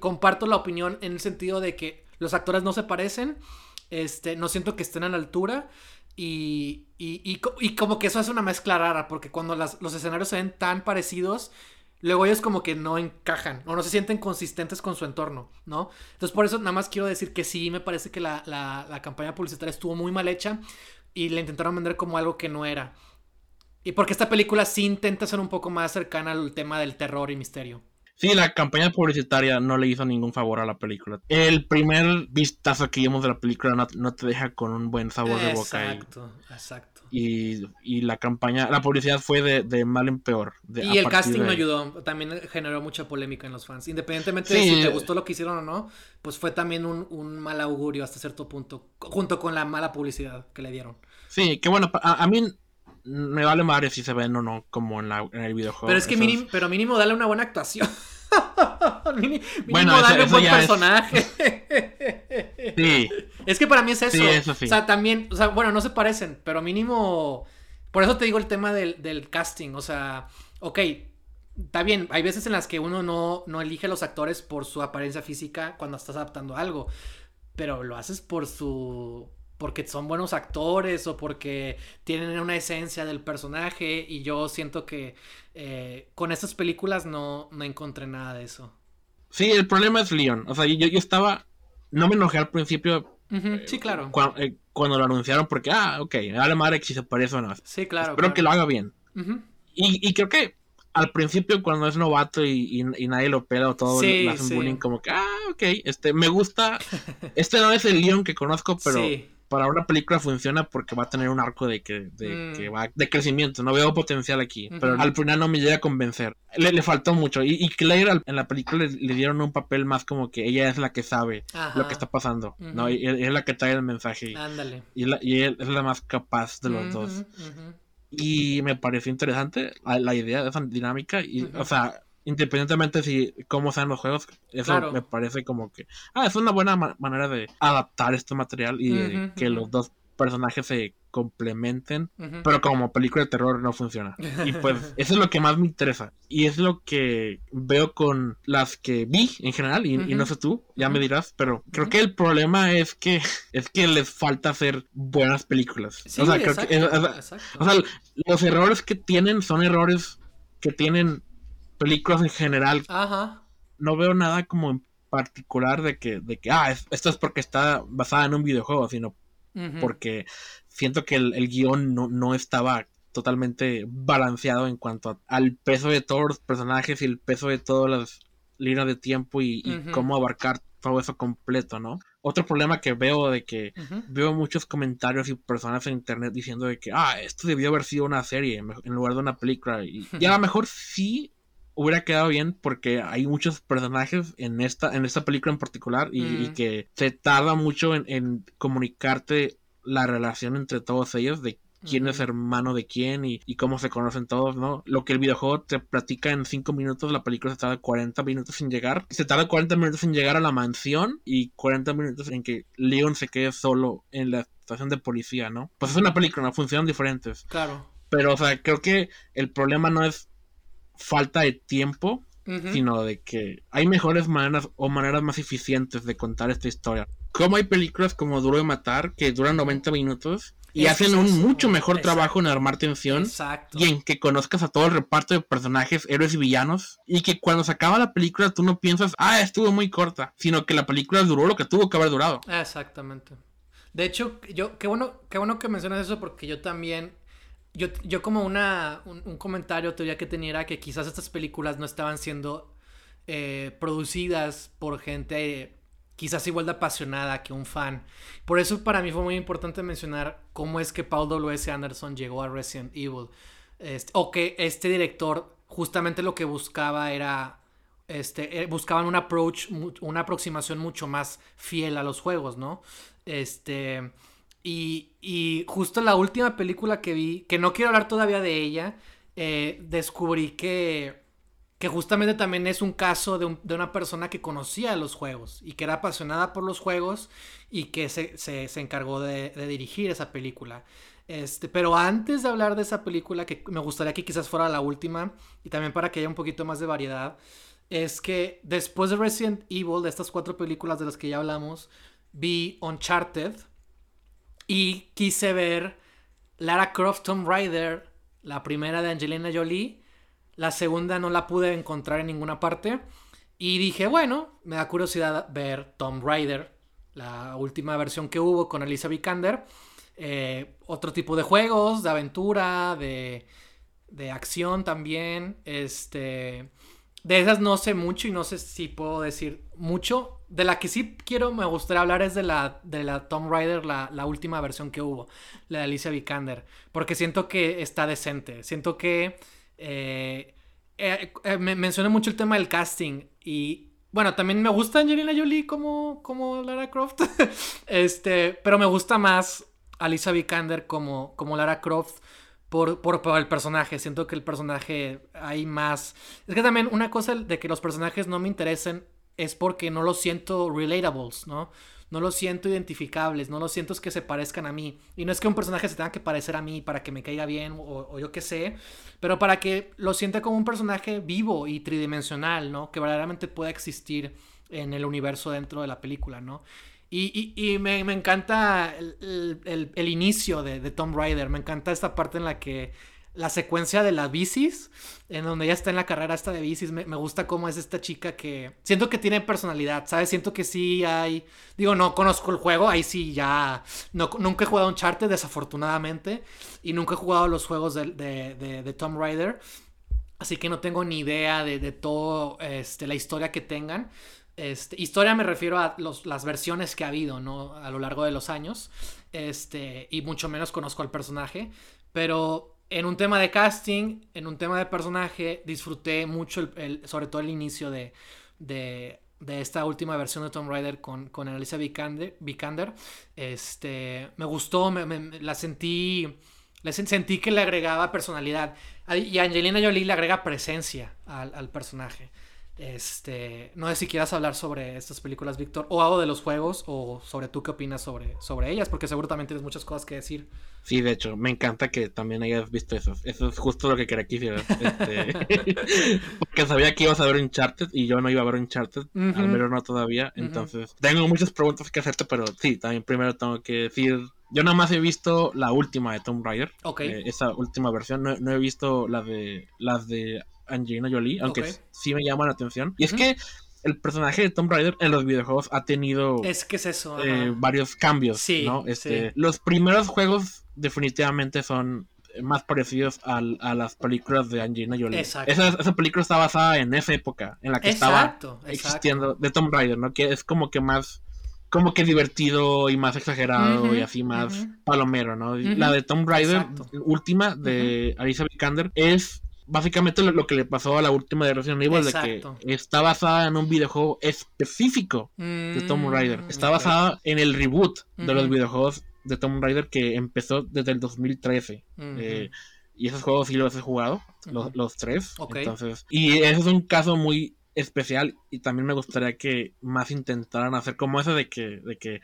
comparto la opinión en el sentido de que los actores no se parecen, este, no siento que estén a la altura. Y, y, como que eso hace una mezcla rara, porque cuando los escenarios se ven tan parecidos, luego ellos como que no encajan o no se sienten consistentes con su entorno, ¿no? Entonces por eso nada más quiero decir que sí, me parece que la, la campaña publicitaria estuvo muy mal hecha y la intentaron vender como algo que no era. Y porque esta película sí intenta ser un poco más cercana al tema del terror y misterio. Sí, la campaña publicitaria no le hizo ningún favor a la película. El primer vistazo que vimos de la película no, te deja con un buen sabor de boca. Exacto, exacto. Y, y, la campaña, la publicidad fue de, mal en peor. y el casting no ayudó, también generó mucha polémica en los fans. Independientemente de si te gustó lo que hicieron o no, pues fue también un, mal augurio hasta cierto punto, junto con la mala publicidad que le dieron. Sí, que bueno, a, a mí me vale madre si se ven o no como en, la, en el videojuego. Pero es que mínimo, pero mínimo dale una buena actuación. mínimo, bueno, dale un buen personaje. sí. Es que para mí es eso. Sí, eso sí. O sea, también, o sea, bueno, no se parecen, pero mínimo. Por eso te digo el tema del, del casting. O sea, ok, está bien, hay veces en las que uno no, no elige a los actores por su apariencia física cuando estás adaptando algo. Pero lo haces por su porque son buenos actores o porque tienen una esencia del personaje y yo siento que eh, con estas películas no, no encontré nada de eso. Sí, el problema es Leon. O sea, yo, yo estaba... No me enojé al principio. Sí, claro. Eh, cuando, lo anunciaron porque, ah, ok, dale madre si se parece o no. Sí, claro. Espero que lo haga bien. y, y creo que al principio cuando es novato y, nadie lo pela o todo le hacen bullying como que, ah, ok, este, me gusta. Este no es el Leon que conozco, pero para una película funciona porque va a tener un arco de que, de, mm. va, de crecimiento. No veo potencial aquí, pero al final no me llega a convencer. Le, faltó mucho. Y, Claire en la película le, dieron un papel más como que ella es la que sabe lo que está pasando, ¿no? Y, es la que trae el mensaje. Ándale. Y, y, es la más capaz de los dos. Y me pareció interesante la, idea de esa dinámica. Y, o sea, independientemente si cómo sean los juegos, eso me parece como que ah, es una buena manera de adaptar este material y que los dos personajes se complementen, pero como película de terror no funciona. Y pues eso es lo que más me interesa. Y es lo que veo con las que vi en general, y, no sé tú, ya me dirás, pero creo que el problema es que es que les falta hacer buenas películas. o sea, creo que, o sea, los errores que tienen son errores que tienen películas en general. Ajá. No veo nada como en particular de que, de que ah, esto es porque está basada en un videojuego, sino porque siento que el, guion no, estaba totalmente balanceado en cuanto al peso de todos los personajes y el peso de todas las líneas de tiempo y, cómo abarcar todo eso completo, ¿no? Otro problema que veo de que veo muchos comentarios y personas en internet diciendo de que, ah, esto debió haber sido una serie en lugar de una película. Y, y a lo mejor sí hubiera quedado bien porque hay muchos personajes en esta, en esta película en particular y, mm. que se tarda mucho en, comunicarte la relación entre todos ellos de quién es hermano de quién y, cómo se conocen todos, ¿no? Lo que el videojuego te platica en 5 minutos, la película se tarda 40 minutos en llegar. Se tarda 40 minutos en llegar a la mansión y 40 minutos en que Leon se quede solo en la estación de policía, ¿no? Pues es una película, ¿no? Funcionan diferentes. Claro. Pero, o sea, creo que el problema no es falta de tiempo, sino de que hay mejores maneras o maneras más eficientes de contar esta historia. Como hay películas como Duro de Matar que duran 90 minutos y hacen un mucho mejor trabajo en armar tensión y en que conozcas a todo el reparto de personajes, héroes y villanos y que cuando se acaba la película tú no piensas, ah, estuvo muy corta, sino que la película duró lo que tuvo que haber durado. Exactamente. De hecho, yo, qué bueno, qué bueno que mencionas eso porque yo también yo, yo como una, un, comentario todavía que tenía era que quizás estas películas no estaban siendo eh, producidas por gente quizás igual de apasionada que un fan. Por eso para mí fue muy importante mencionar cómo es que Paul W.S. Anderson llegó a Resident Evil. Este, o que este director justamente lo que buscaba era... Este, eh, buscaban un approach, una aproximación mucho más fiel a los juegos, ¿no? Este... Y, y, justo la última película que vi, que no quiero hablar todavía de ella, eh, descubrí que, que justamente también es un caso de, de, una persona que conocía los juegos y que era apasionada por los juegos y que se, se, se encargó de, de, dirigir esa película. Este, pero antes de hablar de esa película, que me gustaría que quizás fuera la última y también para que haya un poquito más de variedad, es que después de Resident Evil, de estas cuatro películas de las que ya hablamos, vi Uncharted y quise ver Lara Croft Tomb Raider, la primera de Angelina Jolie. La segunda no la pude encontrar en ninguna parte. Y dije, bueno, me da curiosidad ver Tomb Raider, la última versión que hubo con Elisa Vikander. Eh, otro tipo de juegos, de aventura, de, de acción también. Este. De esas no sé mucho y no sé si puedo decir mucho. De la que sí quiero, me gustaría hablar es de la, de la Tomb Raider, la, la última versión que hubo, la de Alicia Vikander. Porque siento que está decente. Siento que... Eh, eh, eh, me mencioné mucho el tema del casting y bueno, también me gusta Angelina Jolie como, como Lara Croft. este, pero me gusta más Alicia Vikander como, como Lara Croft por, por, el personaje. Siento que el personaje hay más. Es que también una cosa de que los personajes no me interesen es porque no los siento relatables, ¿no? No los siento identificables, no los siento que se parezcan a mí. Y no es que un personaje se tenga que parecer a mí para que me caiga bien o, o yo qué sé, pero para que lo sienta como un personaje vivo y tridimensional, ¿no? Que verdaderamente pueda existir en el universo dentro de la película, ¿no? Y, y, me, encanta el, el, inicio de, de Tomb Raider, me encanta esta parte en la que la secuencia de las bicis, en donde ella está en la carrera esta de bicis, me, gusta cómo es esta chica que siento que tiene personalidad, ¿sabes? Siento que sí hay, digo, no conozco el juego, ahí sí ya, no, nunca he jugado un Uncharted desafortunadamente, y nunca he jugado los juegos de, de, de, Tomb Raider, así que no tengo ni idea de, de todo, este, la historia que tengan. Este, historia me refiero a los, las versiones que ha habido, ¿no? A lo largo de los años. Este, y mucho menos conozco al personaje. Pero en un tema de casting, en un tema de personaje, disfruté mucho, el, sobre todo el inicio de, de, esta última versión de Tomb Raider con, con Alicia Vikander. Este, me gustó, me, la sentí, le sentí que le agregaba personalidad. Y Angelina Jolie le agrega presencia al, al personaje. Este, no sé si quieras hablar sobre estas películas, Víctor, o algo de los juegos, o sobre tú qué opinas sobre, sobre ellas, porque seguro también tienes muchas cosas que decir. Sí, de hecho, me encanta que también hayas visto eso. Eso es justo lo que quería que hicieras. Este, porque sabía que ibas a ver Uncharted y yo no iba a ver Uncharted, al menos no todavía. Entonces, tengo muchas preguntas que hacerte, pero sí, también primero tengo que decir yo nada más he visto la última de Tomb Raider. Eh, esa última versión. No, no, he visto la de las de Angelina Jolie, aunque sí me llama la atención. Y es que el personaje de Tomb Raider en los videojuegos ha tenido es que es eso eh, varios cambios ¿no? este, los primeros juegos definitivamente son más parecidos a, las películas de Angelina Jolie esa, esa, película está basada en esa época en la que estaba existiendo de Tomb Raider no que es como que más como que divertido y más exagerado y así más palomero no la de Tomb Raider última de Alicia Vikander es básicamente lo, que le pasó a la última de Resident Evil, de que está basada en un videojuego específico de Tomb mm, Raider. Está basada en el reboot de los videojuegos de Tomb Raider que empezó desde el 2013. Eh, y esos juegos sí los he jugado, los, tres. Entonces, y ese es un caso muy especial y también me gustaría que más intentaran hacer como ese de que, de que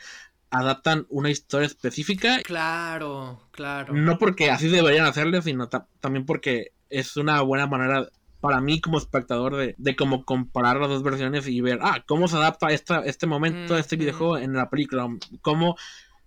adaptan una historia específica. Claro, claro. No porque así deberían hacerle, sino también porque es una buena manera para mí como espectador de, de como comparar las dos versiones y ver, ah, cómo se adapta esta, este momento este videojuego en la película, cómo,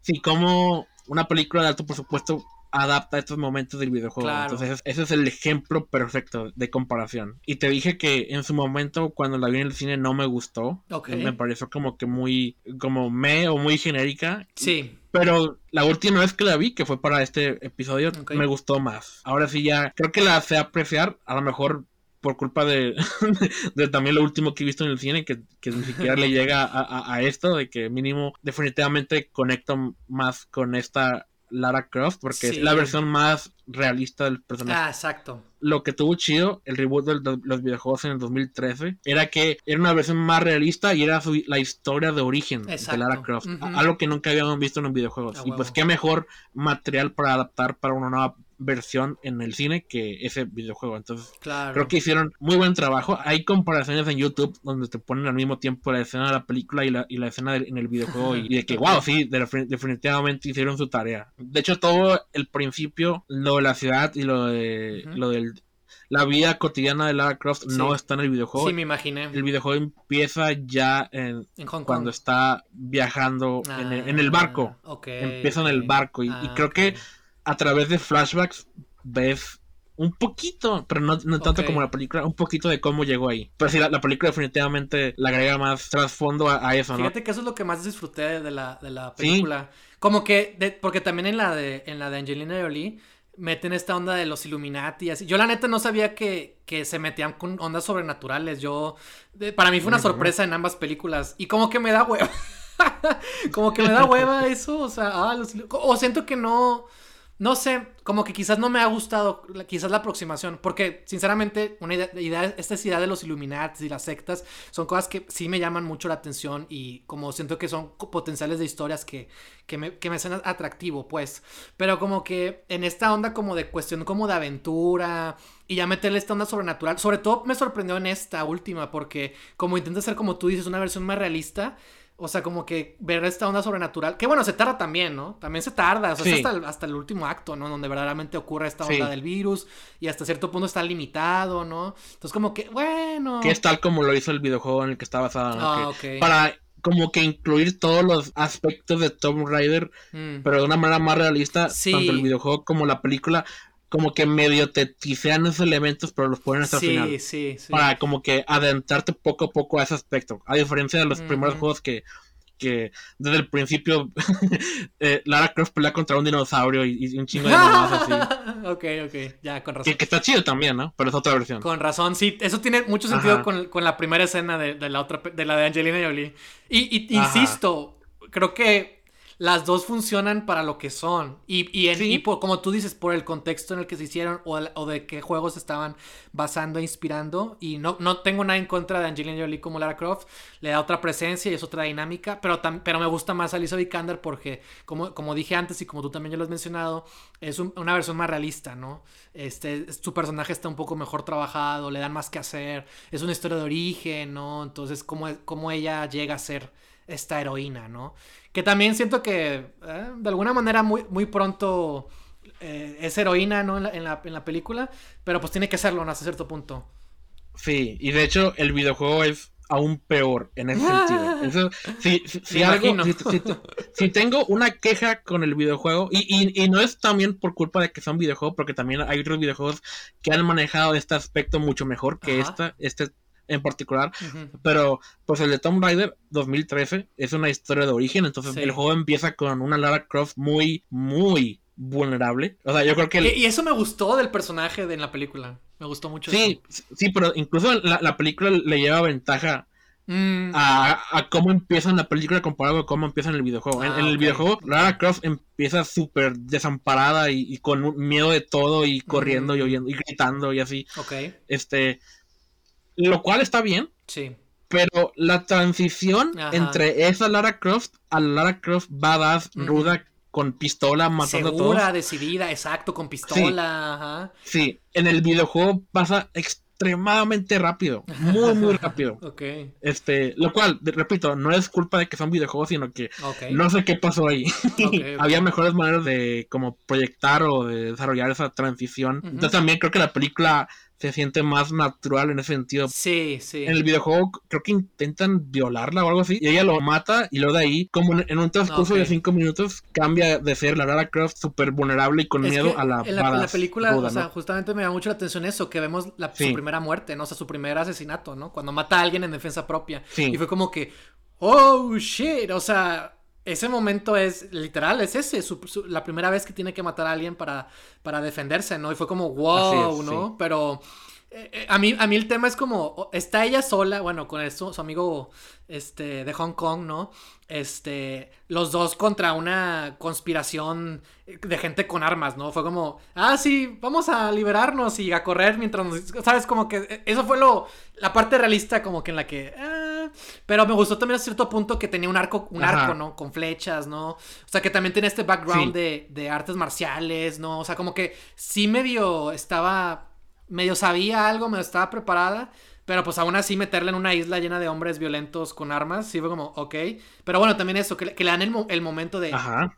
sí, cómo una película de alto presupuesto adapta estos momentos del videojuego. Entonces, ese es el ejemplo perfecto de comparación. Y te dije que en su momento, cuando la vi en el cine, no me gustó. Me pareció como que muy, como me o muy genérica. Sí. Pero la última vez que la vi, que fue para este episodio, me gustó más. Ahora sí ya, creo que la sé apreciar, a lo mejor por culpa de, de, también lo último que he visto en el cine, que, que ni siquiera le llega a, a, esto, de que mínimo definitivamente conecto más con esta Lara Croft, porque es la versión más realista del personaje. Ah, exacto. Lo que tuvo chido, el reboot de los videojuegos en el 2013, era que era una versión más realista y era la historia de origen de Lara Croft. Algo que nunca habíamos visto en un videojuego. y pues qué mejor material para adaptar para una nueva versión en el cine que ese videojuego. Entonces, creo que hicieron muy buen trabajo. Hay comparaciones en YouTube donde te ponen al mismo tiempo la escena de la película y la, y la escena en el videojuego y, de que, wow, sí, definitivamente hicieron su tarea. De hecho, todo el principio, lo de la ciudad y lo de lo del la vida cotidiana de Lara Croft no está en el videojuego. Sí, me imaginé. El videojuego empieza ya en, cuando está viajando en, el, ah, barco. empieza en el barco y, ah, creo que a través de flashbacks ves un poquito, pero no, tanto como la película, un poquito de cómo llegó ahí. Pero sí, la, película definitivamente le agrega más trasfondo a, eso, ¿no? Fíjate que eso es lo que más disfruté de la, de la película. Como que, porque también en la de, en la de Angelina Jolie meten esta onda de los Illuminati así. Yo la neta no sabía que, que se metían con ondas sobrenaturales. Yo, para mí fue una sorpresa en ambas películas. Y como que me da hueva. como que me da hueva eso. O sea, ah, los, o siento que no no sé, como que quizás no me ha gustado, quizás la aproximación, porque sinceramente, una idea, esta idea de los Illuminati y las sectas son cosas que sí me llaman mucho la atención y como siento que son potenciales de historias que, que, me, que me atractivo, pues. Pero como que en esta onda como de cuestión como de aventura y ya meterle esta onda sobrenatural, sobre todo me sorprendió en esta última, porque como intenta ser como tú dices, una versión más realista o sea, como que ver esta onda sobrenatural. Que bueno, se tarda también, ¿no? También se tarda. O sea, hasta, el, hasta, el, último acto, ¿no? Donde verdaderamente ocurre esta onda del virus. Y hasta cierto punto está limitado, ¿no? Entonces, como que, bueno. Que es tal como lo hizo el videojuego en el que está basado. Ah, Para como que incluir todos los aspectos de Tomb Raider, mm. pero de una manera más realista, tanto el videojuego como la película, como que medio te tisean esos elementos, pero los ponen hasta el final. Sí, sí. Para como que adentrarte poco a poco a ese aspecto. A diferencia de los primeros juegos que, que desde el principio eh, Lara Croft pelea contra un dinosaurio y, un chingo de así. ok, ok, ya, con razón. Que, está chido también, ¿no? Pero es otra versión. Con razón, sí. Eso tiene mucho sentido con, con, la primera escena de, de, la otra, de la de Angelina Jolie. Y, y insisto, creo que las dos funcionan para lo que son. Y, y, como tú dices, por el contexto en el que se hicieron o, de qué juegos estaban basando e inspirando. Y no, no tengo nada en contra de Angelina Jolie como Lara Croft. Le da otra presencia y es otra dinámica. Pero, pero me gusta más Alicia Vikander porque, como, como dije antes y como tú también ya lo has mencionado, es una versión más realista, ¿no? Este, su personaje está un poco mejor trabajado, le dan más que hacer. Es una historia de origen, ¿no? Entonces, cómo, cómo ella llega a ser esta heroína, ¿no? Que también siento que eh, de alguna manera muy, muy pronto eh, es heroína, ¿no? En la, en, la, película, pero pues tiene que serlo hasta cierto punto. Sí, y de hecho el videojuego es aún peor en ese sentido. si, si, tengo una queja con el videojuego, y, y, no es también por culpa de que son videojuegos, porque también hay otros videojuegos que han manejado este aspecto mucho mejor que esta, este en particular. Pero pues el de Tomb Raider 2013 es una historia de origen, entonces el juego empieza con una Lara Croft muy, muy vulnerable. O sea, yo creo que... Y eso me gustó del personaje de, en la película. Me gustó mucho. Sí, sí, pero incluso la, película le lleva ventaja mm. a, cómo empieza en la película comparado con cómo empieza en el videojuego. en, ah, el videojuego, Lara Croft empieza súper desamparada y, con miedo de todo y corriendo y oyendo y gritando y así. Ok. Este, lo cual está bien. Sí. Pero la transición entre esa Lara Croft a Lara Croft badass, ruda, con pistola, matando a todos. decidida, exacto, con pistola. Ajá. sí, en el videojuego pasa extremadamente rápido, muy muy rápido. ok. Este, lo cual, repito, no es culpa de que son videojuegos, sino que no sé qué pasó ahí. Había mejores maneras de como proyectar o de desarrollar esa transición. Entonces también creo que la película se siente más natural en ese sentido. Sí, sí. En el videojuego creo que intentan violarla o algo así y ella lo mata y luego de ahí, como en un transcurso de cinco minutos, cambia de ser la Lara Croft súper vulnerable y con miedo a la... En la, película, o sea, justamente me da mucho la atención eso, que vemos la, su primera muerte, ¿no? O sea, su primer asesinato, ¿no? Cuando mata a alguien en defensa propia. Y fue como que, oh, shit, o sea ese momento es literal, es ese, la primera vez que tiene que matar a alguien para, para defenderse, ¿no? Y fue como, wow, ¿no? Pero eh, eh, a, mí, a mí el tema es como, está ella sola, bueno, con eso, su amigo este, de Hong Kong, ¿no? Este, los dos contra una conspiración de gente con armas, ¿no? Fue como, ah, sí, vamos a liberarnos y a correr mientras nos... ¿Sabes? Como que eh, eso fue lo, la parte realista como que en la que... pero me gustó también a cierto punto que tenía un arco, un arco, ¿no? Con flechas, ¿no? O sea, que también tiene este background de, de artes marciales, ¿no? O sea, como que sí medio estaba medio sabía algo, me estaba preparada. Pero pues aún así meterla en una isla llena de hombres violentos con armas, sí fue como, ok. Pero bueno, también eso, que, le dan el, momento de... Ajá.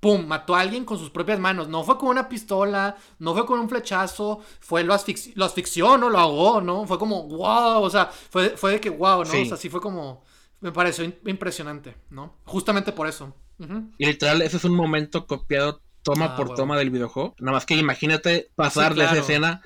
¡Pum! Mató a alguien con sus propias manos. No fue con una pistola, no fue con un flechazo, fue lo, lo asfixió, ¿no? Lo ahogó, ¿no? Fue como, wow, o sea, fue, fue de que, wow, ¿no? O sea, sí fue como... Me pareció impresionante, ¿no? Justamente por eso. Y literal, ese es un momento copiado toma ah, por toma del videojuego. Nada más que imagínate pasar de esa escena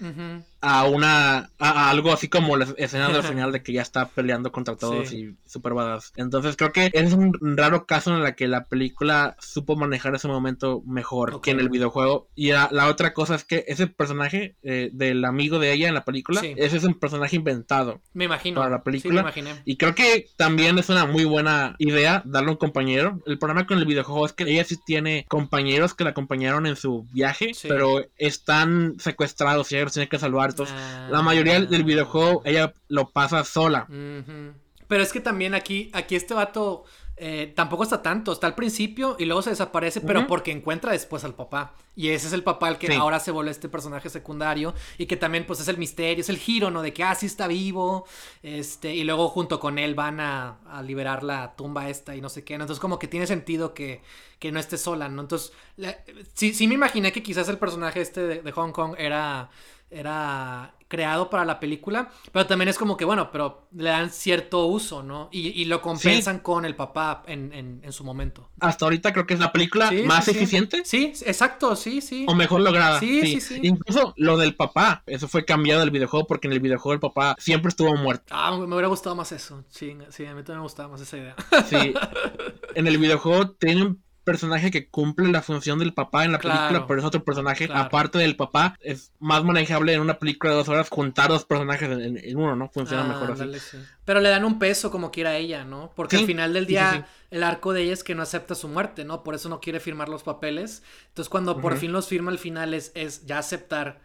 a una a, algo así como la escena del final de que ya está peleando contra todos y super badass. Entonces creo que es un raro caso en la que la película supo manejar ese momento mejor que en el videojuego. Y la, otra cosa es que ese personaje eh, del amigo de ella en la película, ese es un personaje inventado. Me imagino. Para la película. Y creo que también es una muy buena idea darle un compañero. El problema con el videojuego es que ella sí tiene compañeros que la acompañaron en su viaje, pero están secuestrados y ella los tiene que salvar. Entonces, la mayoría del videojuego ella lo pasa sola. Pero es que también aquí, aquí este vato eh, tampoco está tanto, está al principio y luego se desaparece, pero porque encuentra después al papá. Y ese es el papá el que ahora se vuelve este personaje secundario y que también pues es el misterio, es el giro, ¿no? De que, ah, sí está vivo, este, y luego junto con él van a, liberar la tumba esta y no sé qué, Entonces como que tiene sentido que, que no esté sola, ¿no? Entonces, sí, sí me imaginé que quizás el personaje este de Hong Kong era era creado para la película, pero también es como que, bueno, pero le dan cierto uso, ¿no? Y, lo compensan con el papá en, su momento. Hasta ahorita creo que es la película más eficiente. Sí. exacto, sí, sí. O mejor lograda. Sí, sí, sí. Incluso lo del papá, eso fue cambiado del videojuego porque en el videojuego el papá siempre estuvo muerto. Ah, me hubiera gustado más eso. Sí, sí, a mí también me gustaba más esa idea. Sí. en el videojuego tienen personaje que cumple la función del papá en la película, pero es otro personaje. Aparte del papá, es más manejable en una película de dos horas juntar dos personajes en, uno, ¿no? Funciona mejor así. Pero le dan un peso como quiera ella, ¿no? Porque al final del día el arco de ella es que no acepta su muerte, ¿no? Por eso no quiere firmar los papeles. Entonces cuando por fin los firma al final es, es ya aceptar,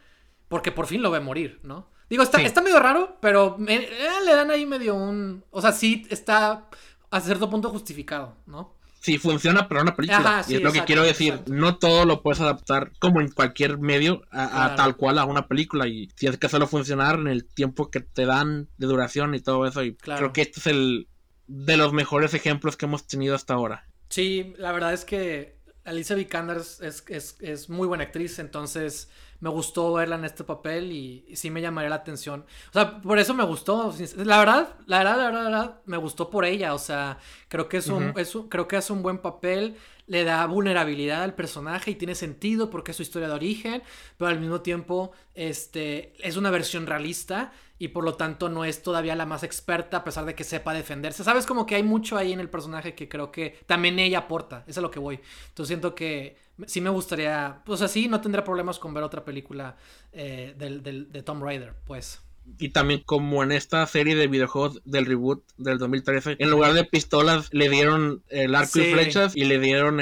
porque por fin lo ve morir, ¿no? Digo, está, está medio raro, pero eh, le dan ahí medio un... O sea, sí está a cierto punto justificado, ¿no? Sí funciona para una película. y es lo que quiero decir. No todo lo puedes adaptar como en cualquier medio a, tal cual a una película. Y tienes que hacerlo funcionar en el tiempo que te dan de duración y todo eso. Y creo que este es el de los mejores ejemplos que hemos tenido hasta ahora. Sí, la verdad es que Alicia Vikander es, es, es muy buena actriz. Entonces me gustó verla en este papel y, sí me llamaría la atención. O sea, por eso me gustó. La verdad, la verdad, la verdad, la verdad, me gustó por ella. O sea, creo que es un, creo que es un buen papel. Le da vulnerabilidad al personaje y tiene sentido porque es su historia de origen, pero al mismo tiempo, este, es una versión realista y por lo tanto no es todavía la más experta a pesar de que sepa defenderse. Sabes como que hay mucho ahí en el personaje que creo que también ella aporta, eso es a lo que voy. Entonces siento que sí me gustaría, pues así no tendría problemas con ver otra película eh, del, del, de Tom Raider, pues. Y también como en esta serie de videojuegos del reboot del 2013, en lugar de pistolas le dieron el arco y flechas y le dieron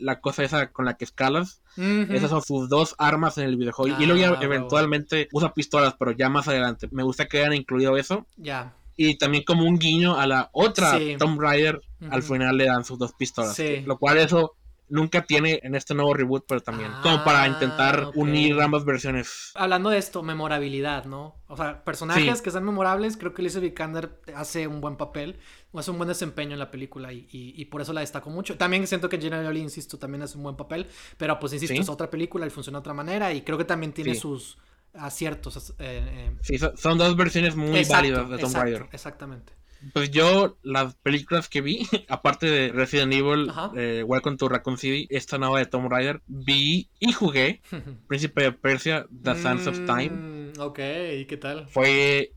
la cosa esa con la que escalas. Esas son sus dos armas en el videojuego. y luego ya ah, eventualmente usa pistolas, pero ya más adelante. Me gusta que hayan incluido eso. Ya. Y también como un guiño a la otra Tom Raider, al final le dan sus dos pistolas. Lo cual eso nunca tiene en este nuevo reboot, pero también. como para ah, intentar unir ambas versiones. Hablando de esto, memorabilidad, ¿no? O sea, personajes que sean memorables, creo que Alicia Vikander hace un buen papel, o hace un buen desempeño en la película y, por eso la destaco mucho. También siento que Gina Jolie, insisto, también hace un buen papel, pero pues insisto, es otra película y funciona de otra manera y creo que también tiene sus aciertos. Eh, eh. Sí, son, dos versiones muy válidas de Tomb Raider. Exactamente. Pues yo, las películas que vi, aparte de Resident Evil, eh, Welcome to Raccoon City, esta nueva de Tomb Raider, vi y jugué Príncipe de Persia, The Sands of Time. Mm, ok, ¿y qué tal? Fue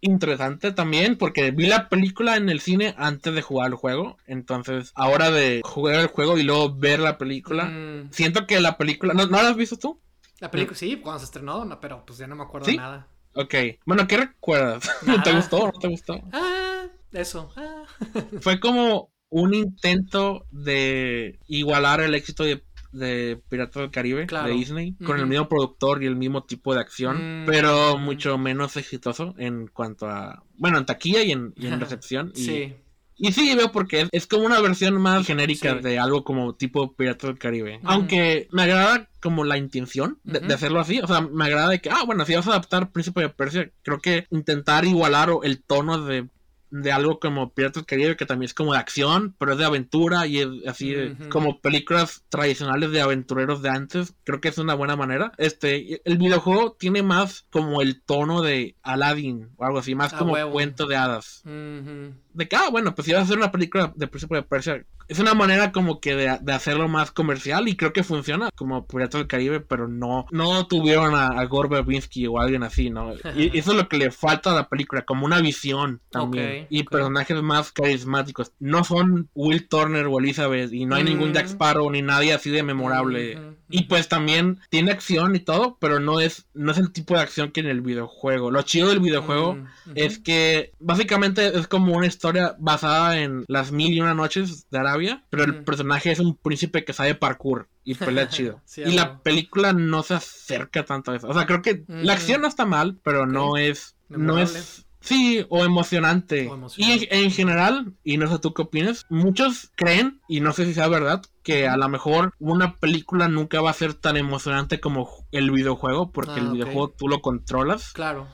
interesante también porque vi la película en el cine antes de jugar el juego. Entonces, ahora de jugar el juego y luego ver la película, mm. siento que la película. ¿No, la has visto tú? La película, sí, cuando se estrenó, no, pero pues ya no me acuerdo nada. Ok. Bueno, ¿qué recuerdas? ¿Te gustó o no te gustó? Ah, eso. Ah. Fue como un intento de igualar el éxito de, de Piratas del Caribe de Disney con el mismo productor y el mismo tipo de acción, mm, pero mucho menos exitoso en cuanto a, bueno, en taquilla y en, recepción. sí. Y sí, veo porque es, como una versión más genérica de algo como tipo Piratas del Caribe. Aunque me agrada como la intención de, de, hacerlo así. O sea, me agrada de que, ah, bueno, si vas a adaptar Príncipe de Persia, creo que intentar igualar el tono de de algo como Piratas del Caribe, que también es como de acción, pero es de aventura y es así como películas tradicionales de aventureros de antes. Creo que es una buena manera. Este, el videojuego tiene más como el tono de Aladdin o algo así, más como cuento de hadas. De que, ah, bueno, pues si vas a hacer una película de Príncipe de Persia es una manera como que de, hacerlo más comercial y creo que funciona como Piratas del Caribe, pero no, no tuvieron a, a Gore Verbinski o alguien así, ¿no? Y eso es lo que le falta a la película, como una visión también. y personajes más carismáticos. No son Will Turner o Elizabeth y no hay ningún Jack mm. Sparrow ni nadie así de memorable. Y pues también tiene acción y todo, pero no es, no es el tipo de acción que en el videojuego. Lo chido del videojuego mm, es que básicamente es como una historia basada en las mil y una noches de Arabia, pero el personaje es un príncipe que sabe parkour y pelea chido. y la película no se acerca tanto a eso. O sea, creo que la acción no está mal, pero no es... No es Sí, o emocionante. Y en, general, y no sé tú qué opinas, muchos creen, y no sé si sea verdad, que a lo mejor una película nunca va a ser tan emocionante como el videojuego, porque el ah, videojuego tú lo controlas. Claro.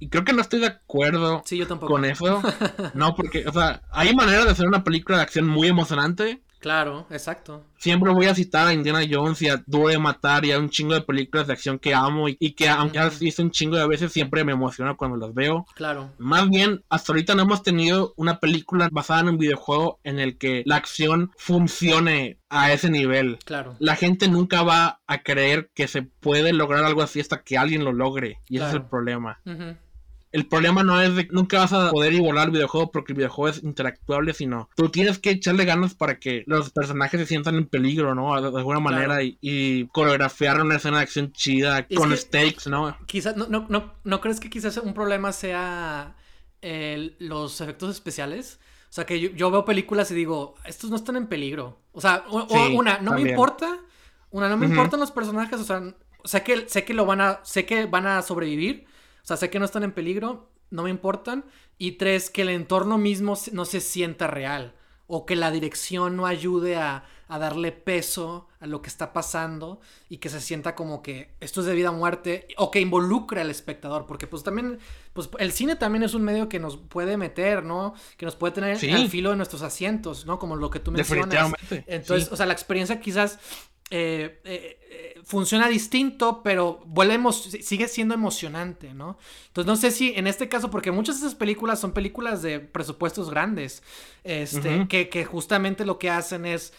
Y creo que no estoy de acuerdo sí, yo tampoco. con eso. no, porque, o sea, hay maneras de hacer una película de acción muy emocionante, Claro, exacto. Siempre voy a citar a Indiana Jones y a Duro de Matar y a un chingo de películas de acción que amo y, que aunque has visto un chingo de veces siempre me emociona cuando las veo. Claro. Más bien, hasta ahorita no hemos tenido una película basada en un videojuego en el que la acción funcione a ese nivel. Claro. La gente nunca va a creer que se puede lograr algo así hasta que alguien lo logre. Y ese es el problema. El problema no es de que nunca vas a poder igualar el videojuego porque el videojuego es interactuable, sino tú tienes que echarle ganas para que los personajes se sientan en peligro, ¿no? De, alguna manera y, coreografiar una escena de acción chida con stakes, ¿no? Quizás, no, no, no, ¿no crees que quizás un problema sea los efectos especiales? O sea, que yo, veo películas y digo, estos no están en peligro. O sea, una, no me importa. Una, no me importan los personajes. O sea, sé que, sé que lo van a. Sé que van a sobrevivir sea, sé que no están en peligro, no me importan. Y tres, que el entorno mismo no se sienta real. O que la dirección no ayude a, darle peso a lo que está pasando y que se sienta como que esto es de vida o muerte o que involucre al espectador porque pues también pues el cine también es un medio que nos puede meter no que nos puede tener al filo de nuestros asientos no como lo que tú mencionas entonces o sea la experiencia quizás eh, eh, eh, funciona distinto, pero volvemos, sigue siendo emocionante, ¿no? Entonces no sé si en este caso, porque muchas de esas películas son películas de presupuestos grandes, este, que, justamente lo que hacen es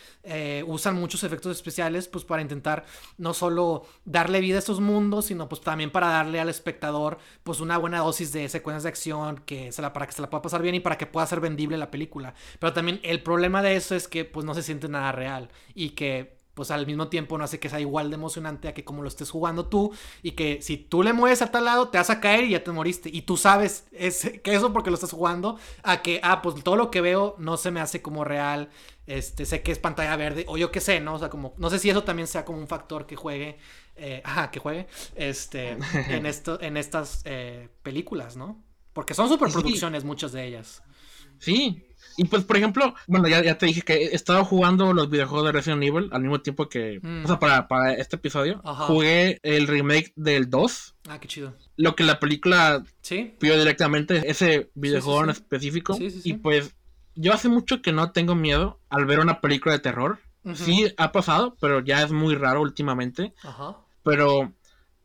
usan muchos efectos especiales, pues para intentar no solo darle vida a esos mundos, sino pues también para darle al espectador, pues una buena dosis de secuencias de acción que se la, para que se la pueda pasar bien y para que pueda ser vendible la película. Pero también el problema de eso es que pues no se siente nada real y que pues al mismo tiempo no hace que sea igual de emocionante a que como lo estés jugando tú y que si tú le mueves a tal lado te vas a caer y ya te moriste. Y tú sabes que eso porque lo estás jugando a que ah pues todo lo que veo no se me hace como real. Este sé que es pantalla verde o yo qué sé no o sea como no sé si eso también sea como un factor que juegue eh, ajá que juegue este en esto en estas eh, películas no porque son superproducciones muchas de ellas. Sí y pues, por ejemplo, bueno, ya, ya te dije que he estado jugando los videojuegos de Resident Evil al mismo tiempo que, mm. o sea, para, para este episodio. Jugué el remake del 2. Ah, qué chido. Lo que la película ¿Sí? pidió directamente, ese videojuego en específico. Y pues, yo hace mucho que no tengo miedo al ver una película de terror. Sí, ha pasado, pero ya es muy raro últimamente. Ajá. Pero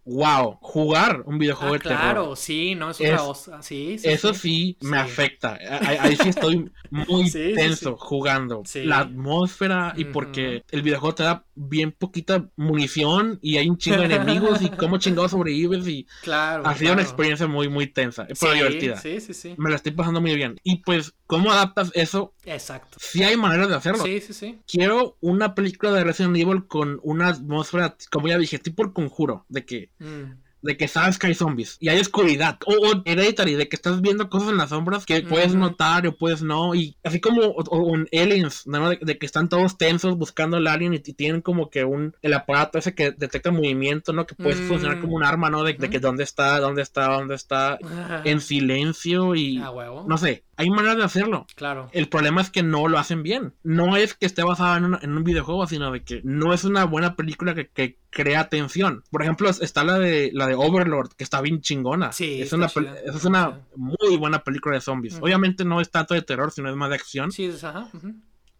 wow, jugar un videojuego ah, de terror. Claro, sí, no es otra cosa. Sí, sí, eso sí, me afecta. Ahí, sí estoy muy tenso jugando. La atmósfera y porque el videojuego te da bien poquita munición y hay un chingo de enemigos y cómo chingados sobrevives y claro, ha sido una experiencia muy muy tensa, pero divertida. Sí, sí, sí. Me la estoy pasando muy bien. Y pues, ¿cómo adaptas eso? Exacto. Sí hay maneras de hacerlo. Sí, sí, sí. Quiero una película de Resident Evil con una atmósfera, como ya dije, tipo el conjuro, de que Mm de que sabes que hay zombies y hay oscuridad. O, o Hereditary, de que estás viendo cosas en las sombras que puedes notar o puedes no. Y así como un Aliens, ¿no? De, que están todos tensos buscando al alien y, tienen como que un el aparato ese que detecta movimiento, ¿no? Que puede funcionar como un mm. arma, ¿no? De, que dónde está, dónde está, dónde está, en silencio y no sé. Hay maneras de hacerlo. Claro. El problema es que no lo hacen bien. No es que esté basado en, en un videojuego, sino de que no es una buena película que, que crea tensión. Por ejemplo, está la de la de Overlord, que está bien chingona. Sí, es una, es una muy buena película de zombies. Obviamente no es tanto de terror, sino es más de acción. Sí, ajá.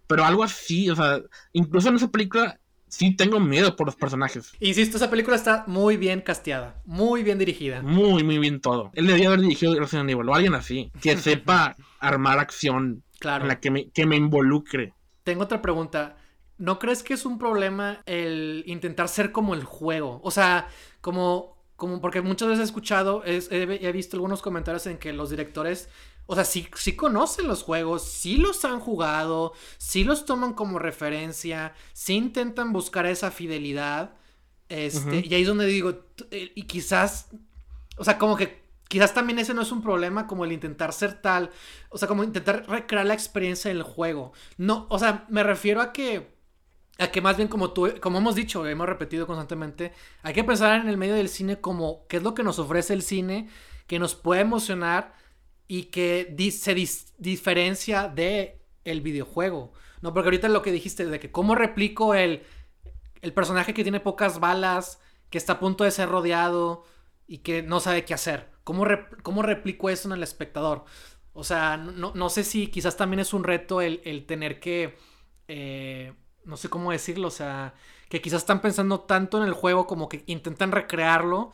Pero algo así, o sea, incluso en esa película sí tengo miedo por los personajes. Insisto, esa película está muy bien casteada, muy bien dirigida. Muy, muy bien todo. Él debería haber dirigido Resident Evil o alguien así, que sepa armar acción Claro. En la que me, que me involucre. Tengo otra pregunta. ¿No crees que es un problema el intentar ser como el juego? O sea, como, como porque muchas veces he escuchado, he, he, visto algunos comentarios en que los directores, o sea, sí, sí conocen los juegos, sí los han jugado, sí los toman como referencia, sí intentan buscar esa fidelidad. Este, y ahí es donde digo, eh, y quizás, o sea, como que quizás también ese no es un problema como el intentar ser tal, o sea, como intentar recrear la experiencia del juego. No, o sea, me refiero a que a que más bien como tú, como hemos dicho, hemos repetido constantemente, hay que pensar en el medio del cine como qué es lo que nos ofrece el cine, que nos puede emocionar y que se diferencia de el videojuego. No, porque ahorita lo que dijiste de que cómo replico el, el personaje que tiene pocas balas, que está a punto de ser rodeado y que no sabe qué hacer. ¿Cómo, cómo replico eso en el espectador? O sea, no, no, sé si quizás también es un reto el, el tener que... Eh, no sé cómo decirlo, o sea, que quizás están pensando tanto en el juego como que intentan recrearlo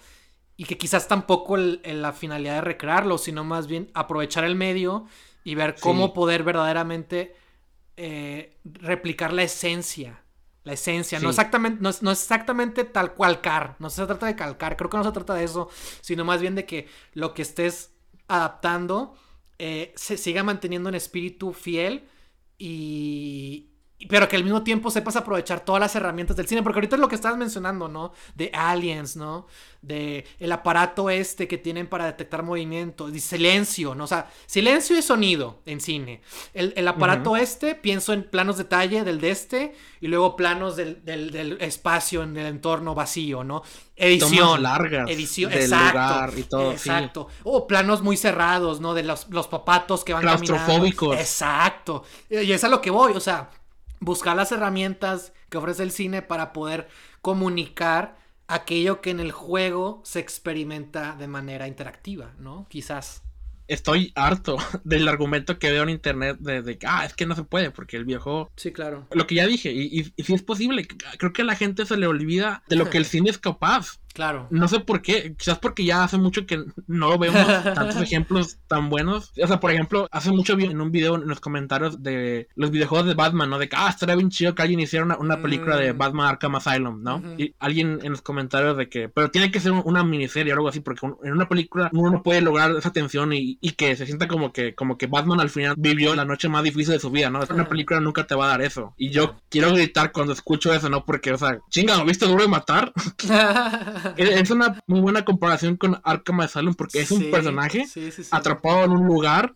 y que quizás tampoco la finalidad de recrearlo, sino más bien aprovechar el medio y ver cómo poder verdaderamente eh, replicar la esencia. La esencia, no, exactamente, no, no, exactamente tal cual car, no se trata de calcar, creo que no se trata de eso, sino más bien de que lo que estés adaptando eh, se siga manteniendo un espíritu fiel y, pero que al mismo tiempo sepas aprovechar todas las herramientas del cine, porque ahorita es lo que estabas mencionando, ¿no? De aliens, ¿no? De el aparato este que tienen para detectar movimiento, de silencio, ¿no? O sea, silencio y sonido en cine. El, aparato este, pienso en planos detalle del de este, y luego planos del, espacio en el entorno vacío, ¿no? Edición. largas. Edición, exacto. y todo. Exacto. O planos muy cerrados, ¿no? De los, los papatos que van Claustrofóbicos. Exacto. Y es a lo que voy, o sea buscar las herramientas que ofrece el cine para poder comunicar aquello que en el juego se experimenta de manera interactiva, ¿no? Quizás. Estoy harto del argumento que veo en internet de, que, ah, es que no se puede porque el viejo... Sí, claro. Lo que ya dije, y, y, y si es posible, creo que a la gente se le olvida de lo que el cine es capaz. Claro. No sé por qué, quizás porque ya hace mucho que no vemos tantos ejemplos tan buenos. O sea, por ejemplo, hace mucho vi en un video en los comentarios de los videojuegos de Batman, ¿no? De que, ah, estaría bien chido que alguien hiciera una, película de mm. Batman Arkham Asylum, ¿no? Y alguien en los comentarios de que, pero tiene que ser una miniserie o algo así, porque en una película uno no puede lograr esa tensión y, que se sienta como que, como que Batman al final vivió la noche más difícil de su vida, ¿no? Una película nunca te va a dar eso. Y yo quiero gritar cuando escucho eso, ¿no? Porque, o sea, chinga, ¿no viste duro de matar? es una muy buena comparación con Arkham Asylum porque es un personaje atrapado en un lugar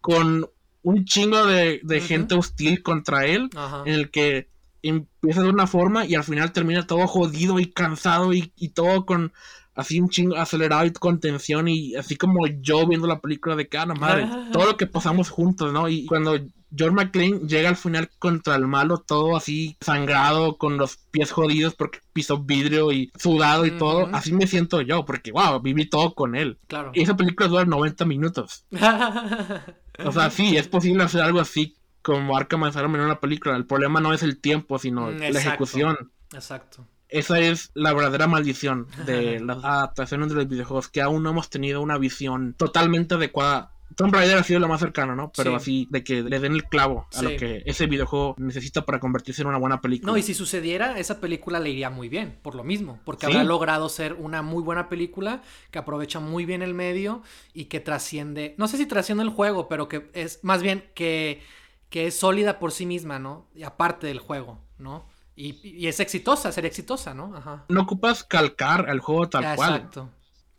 con un chingo de, gente hostil contra él, en el que empieza de una forma y al final termina todo jodido y cansado y, y todo con así un chingo acelerado y con tensión y así como yo viendo la película de cara, madre, todo lo que pasamos juntos, ¿no? Y cuando George McClane llega al final contra el malo, todo así sangrado, con los pies jodidos porque pisó vidrio y sudado y todo. Así me siento yo, porque wow, viví todo con él. Claro. Y esa película dura 90 minutos. o sea, sí, es posible hacer algo así como Arkham Asylum en una película. El problema no es el tiempo, sino mm, la ejecución. Exacto. Esa es la verdadera maldición de las adaptaciones de los videojuegos, que aún no hemos tenido una visión totalmente adecuada Tomb Raider ha sido lo más cercano, ¿no? Pero así, de que le den el clavo a lo que ese videojuego necesita para convertirse en una buena película. No, y si sucediera, esa película le iría muy bien, por lo mismo, porque habrá logrado ser una muy buena película que aprovecha muy bien el medio y que trasciende, no sé si trasciende el juego, pero que es más bien que, que es sólida por sí misma, ¿no? Y aparte del juego, ¿no? Y, es exitosa, sería exitosa, ¿no? Ajá. No ocupas calcar el juego tal cual. Exacto.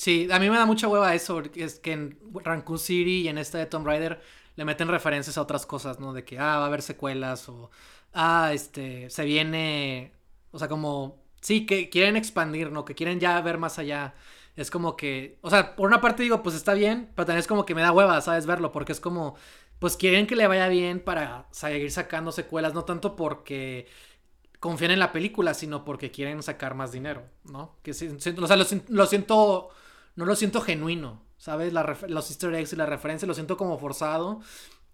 Sí, a mí me da mucha hueva eso, porque es que en Raccoon City y en esta de Tomb Raider le meten referencias a otras cosas, ¿no? De que, ah, va a haber secuelas o, ah, este, se viene, o sea, como, sí, que quieren expandir, ¿no? Que quieren ya ver más allá. Es como que, o sea, por una parte digo, pues está bien, pero también es como que me da hueva, ¿sabes? Verlo, porque es como, pues quieren que le vaya bien para seguir sacando secuelas, no tanto porque confían en la película, sino porque quieren sacar más dinero, ¿no? Que o sea, lo siento no lo siento genuino, ¿sabes? los easter eggs y la referencia lo siento como forzado.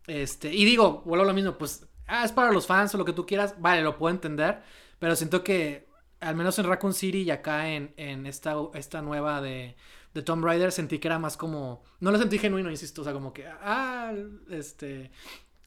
Este, y digo, vuelvo a lo mismo, pues, ah, es para los fans o lo que tú quieras, vale, lo puedo entender, pero siento que, al menos en Raccoon City y acá en, en esta, esta nueva de, de Tomb Raider, sentí que era más como, no lo sentí genuino, insisto, o sea, como que, ah, este,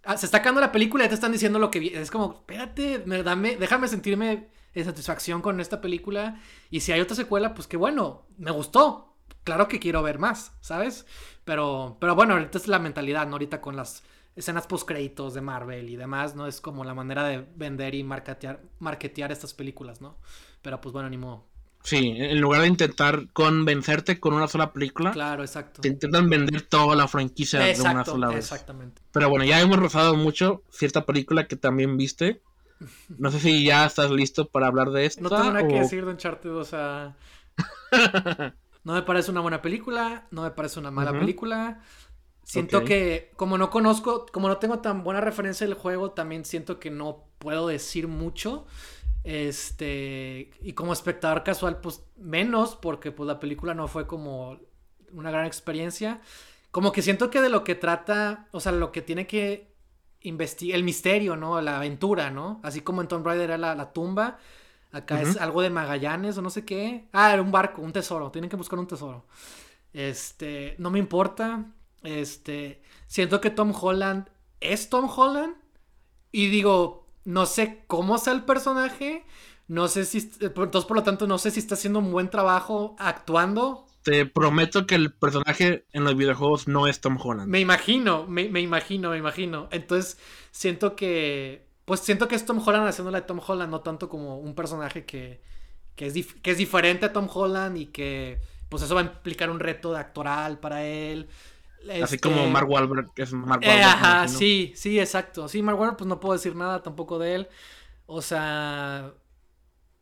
ah, se está acabando la película y te están diciendo lo que es como, espérate, dame, déjame sentirme en satisfacción con esta película y si hay otra secuela, pues qué bueno, me gustó. Claro que quiero ver más, ¿sabes? Pero pero bueno, ahorita es la mentalidad, ¿no? Ahorita con las escenas post créditos de Marvel y demás, ¿no? Es como la manera de vender y marketear, marketear estas películas, ¿no? Pero pues bueno, ni modo. Sí, en lugar de intentar convencerte con una sola película, claro, exacto. te intentan vender toda la franquicia de una sola vez. Exactamente. Pero bueno, ya hemos rozado mucho cierta película que también viste. No sé si ya estás listo para hablar de esto. No tengo nada que decir de Uncharted, o sea. no me parece una buena película, no me parece una mala película. Siento que, como no conozco, como no tengo tan buena referencia del juego, también siento que no puedo decir mucho. Este, y como espectador casual, pues menos, porque pues la película no fue como una gran experiencia. Como que siento que de lo que trata, o sea, lo que tiene que investigar, el misterio, ¿no? La aventura, ¿no? Así como en Tomb Raider era la, tumba, acá es algo de Magallanes o no sé qué. Ah, era un barco, un tesoro, tienen que buscar un tesoro. Este, no me importa. Este, siento que Tom Holland es Tom Holland. Y digo, no sé cómo sea el personaje. No sé si. Entonces, por lo tanto, no sé si está haciendo un buen trabajo actuando. Te prometo que el personaje en los videojuegos no es Tom Holland. Me imagino, me, imagino, me imagino. Entonces, siento que. Pues siento que es Tom Holland haciéndole a Tom Holland, no tanto como un personaje que, que, es, que es diferente a Tom Holland y que. Pues eso va a implicar un reto de actoral para él. Así como este, Mark Wahlberg, que es Mark eh, Wahlberg. ajá, sí, sí, exacto. Sí, Mark Wahlberg, pues no puedo decir nada tampoco de él. O sea,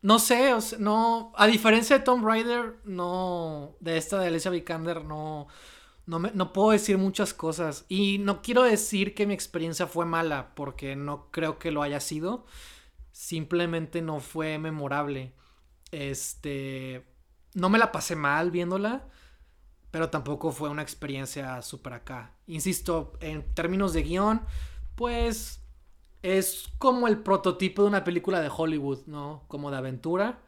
no sé, no, a diferencia de Tom Raider, no, de esta de Alicia Vikander, no, no, me, no puedo decir muchas cosas. Y no quiero decir que mi experiencia fue mala, porque no creo que lo haya sido. Simplemente no fue memorable. Este, no me la pasé mal viéndola pero tampoco fue una experiencia súper acá. Insisto, en términos de guion, pues es como el prototipo de una película de Hollywood, ¿no? Como de aventura.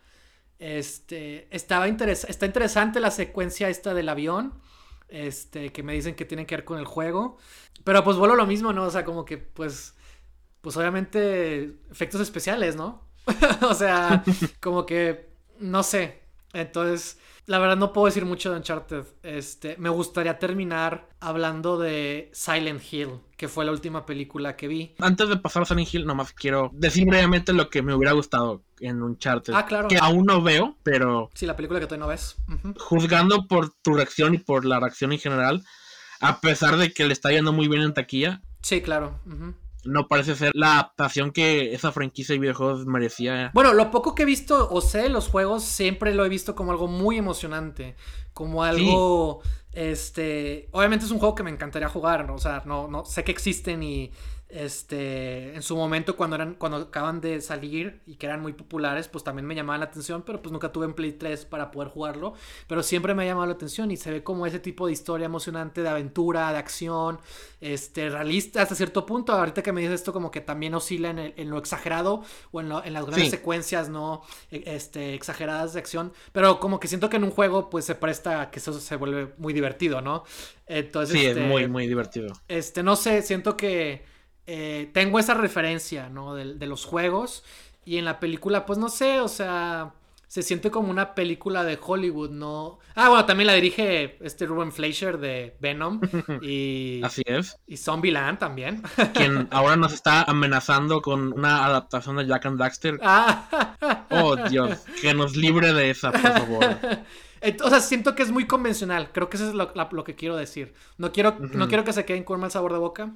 Este, estaba está interesante la secuencia esta del avión, este, que me dicen que tiene que ver con el juego. Pero pues vuelo lo mismo, ¿no? O sea, como que pues, pues obviamente efectos especiales, ¿no? o sea, como que, no sé. Entonces, la verdad no puedo decir mucho de Uncharted. Este, me gustaría terminar hablando de Silent Hill, que fue la última película que vi. Antes de pasar a Silent Hill, nomás quiero decir brevemente lo que me hubiera gustado en Uncharted. Ah, claro. Que aún no veo, pero... Sí, la película que todavía no ves. Juzgando por tu reacción y por la reacción en general, a pesar de que le está yendo muy bien en taquilla. Sí, claro no parece ser la adaptación que esa franquicia de videojuegos merecía. Bueno, lo poco que he visto o sé los juegos siempre lo he visto como algo muy emocionante, como algo este, obviamente es un juego que me encantaría jugar, o sea, no no sé que existen y este, en su momento cuando eran, cuando acaban de salir y que eran muy populares, pues también me llamaban la atención, pero pues nunca tuve en Play 3 para poder jugarlo, pero siempre me ha llamado la atención y se ve como ese tipo de historia emocionante, de aventura, de acción, este, realista hasta cierto punto, ahorita que me dices esto como que también oscila en, lo exagerado o en, las grandes secuencias, ¿no? E, este, exageradas de acción, pero como que siento que en un juego pues se presta a que eso se vuelve muy divertido, ¿no? Entonces, sí, es muy, muy divertido. Este, no sé, siento que eh, tengo esa referencia, ¿no? De, los juegos. Y en la película, pues no sé, o sea, se siente como una película de Hollywood, ¿no? Ah, bueno, también la dirige este Ruben Fleischer de Venom. Y, Así es. Y Zombieland también. Quien ahora nos está amenazando con una adaptación de Jack and Daxter. Ah. Oh, Dios, que nos libre de esa, por favor. O sea, siento que es muy convencional. Creo que eso es lo, que quiero decir. No quiero, no quiero que se queden con mal sabor de boca.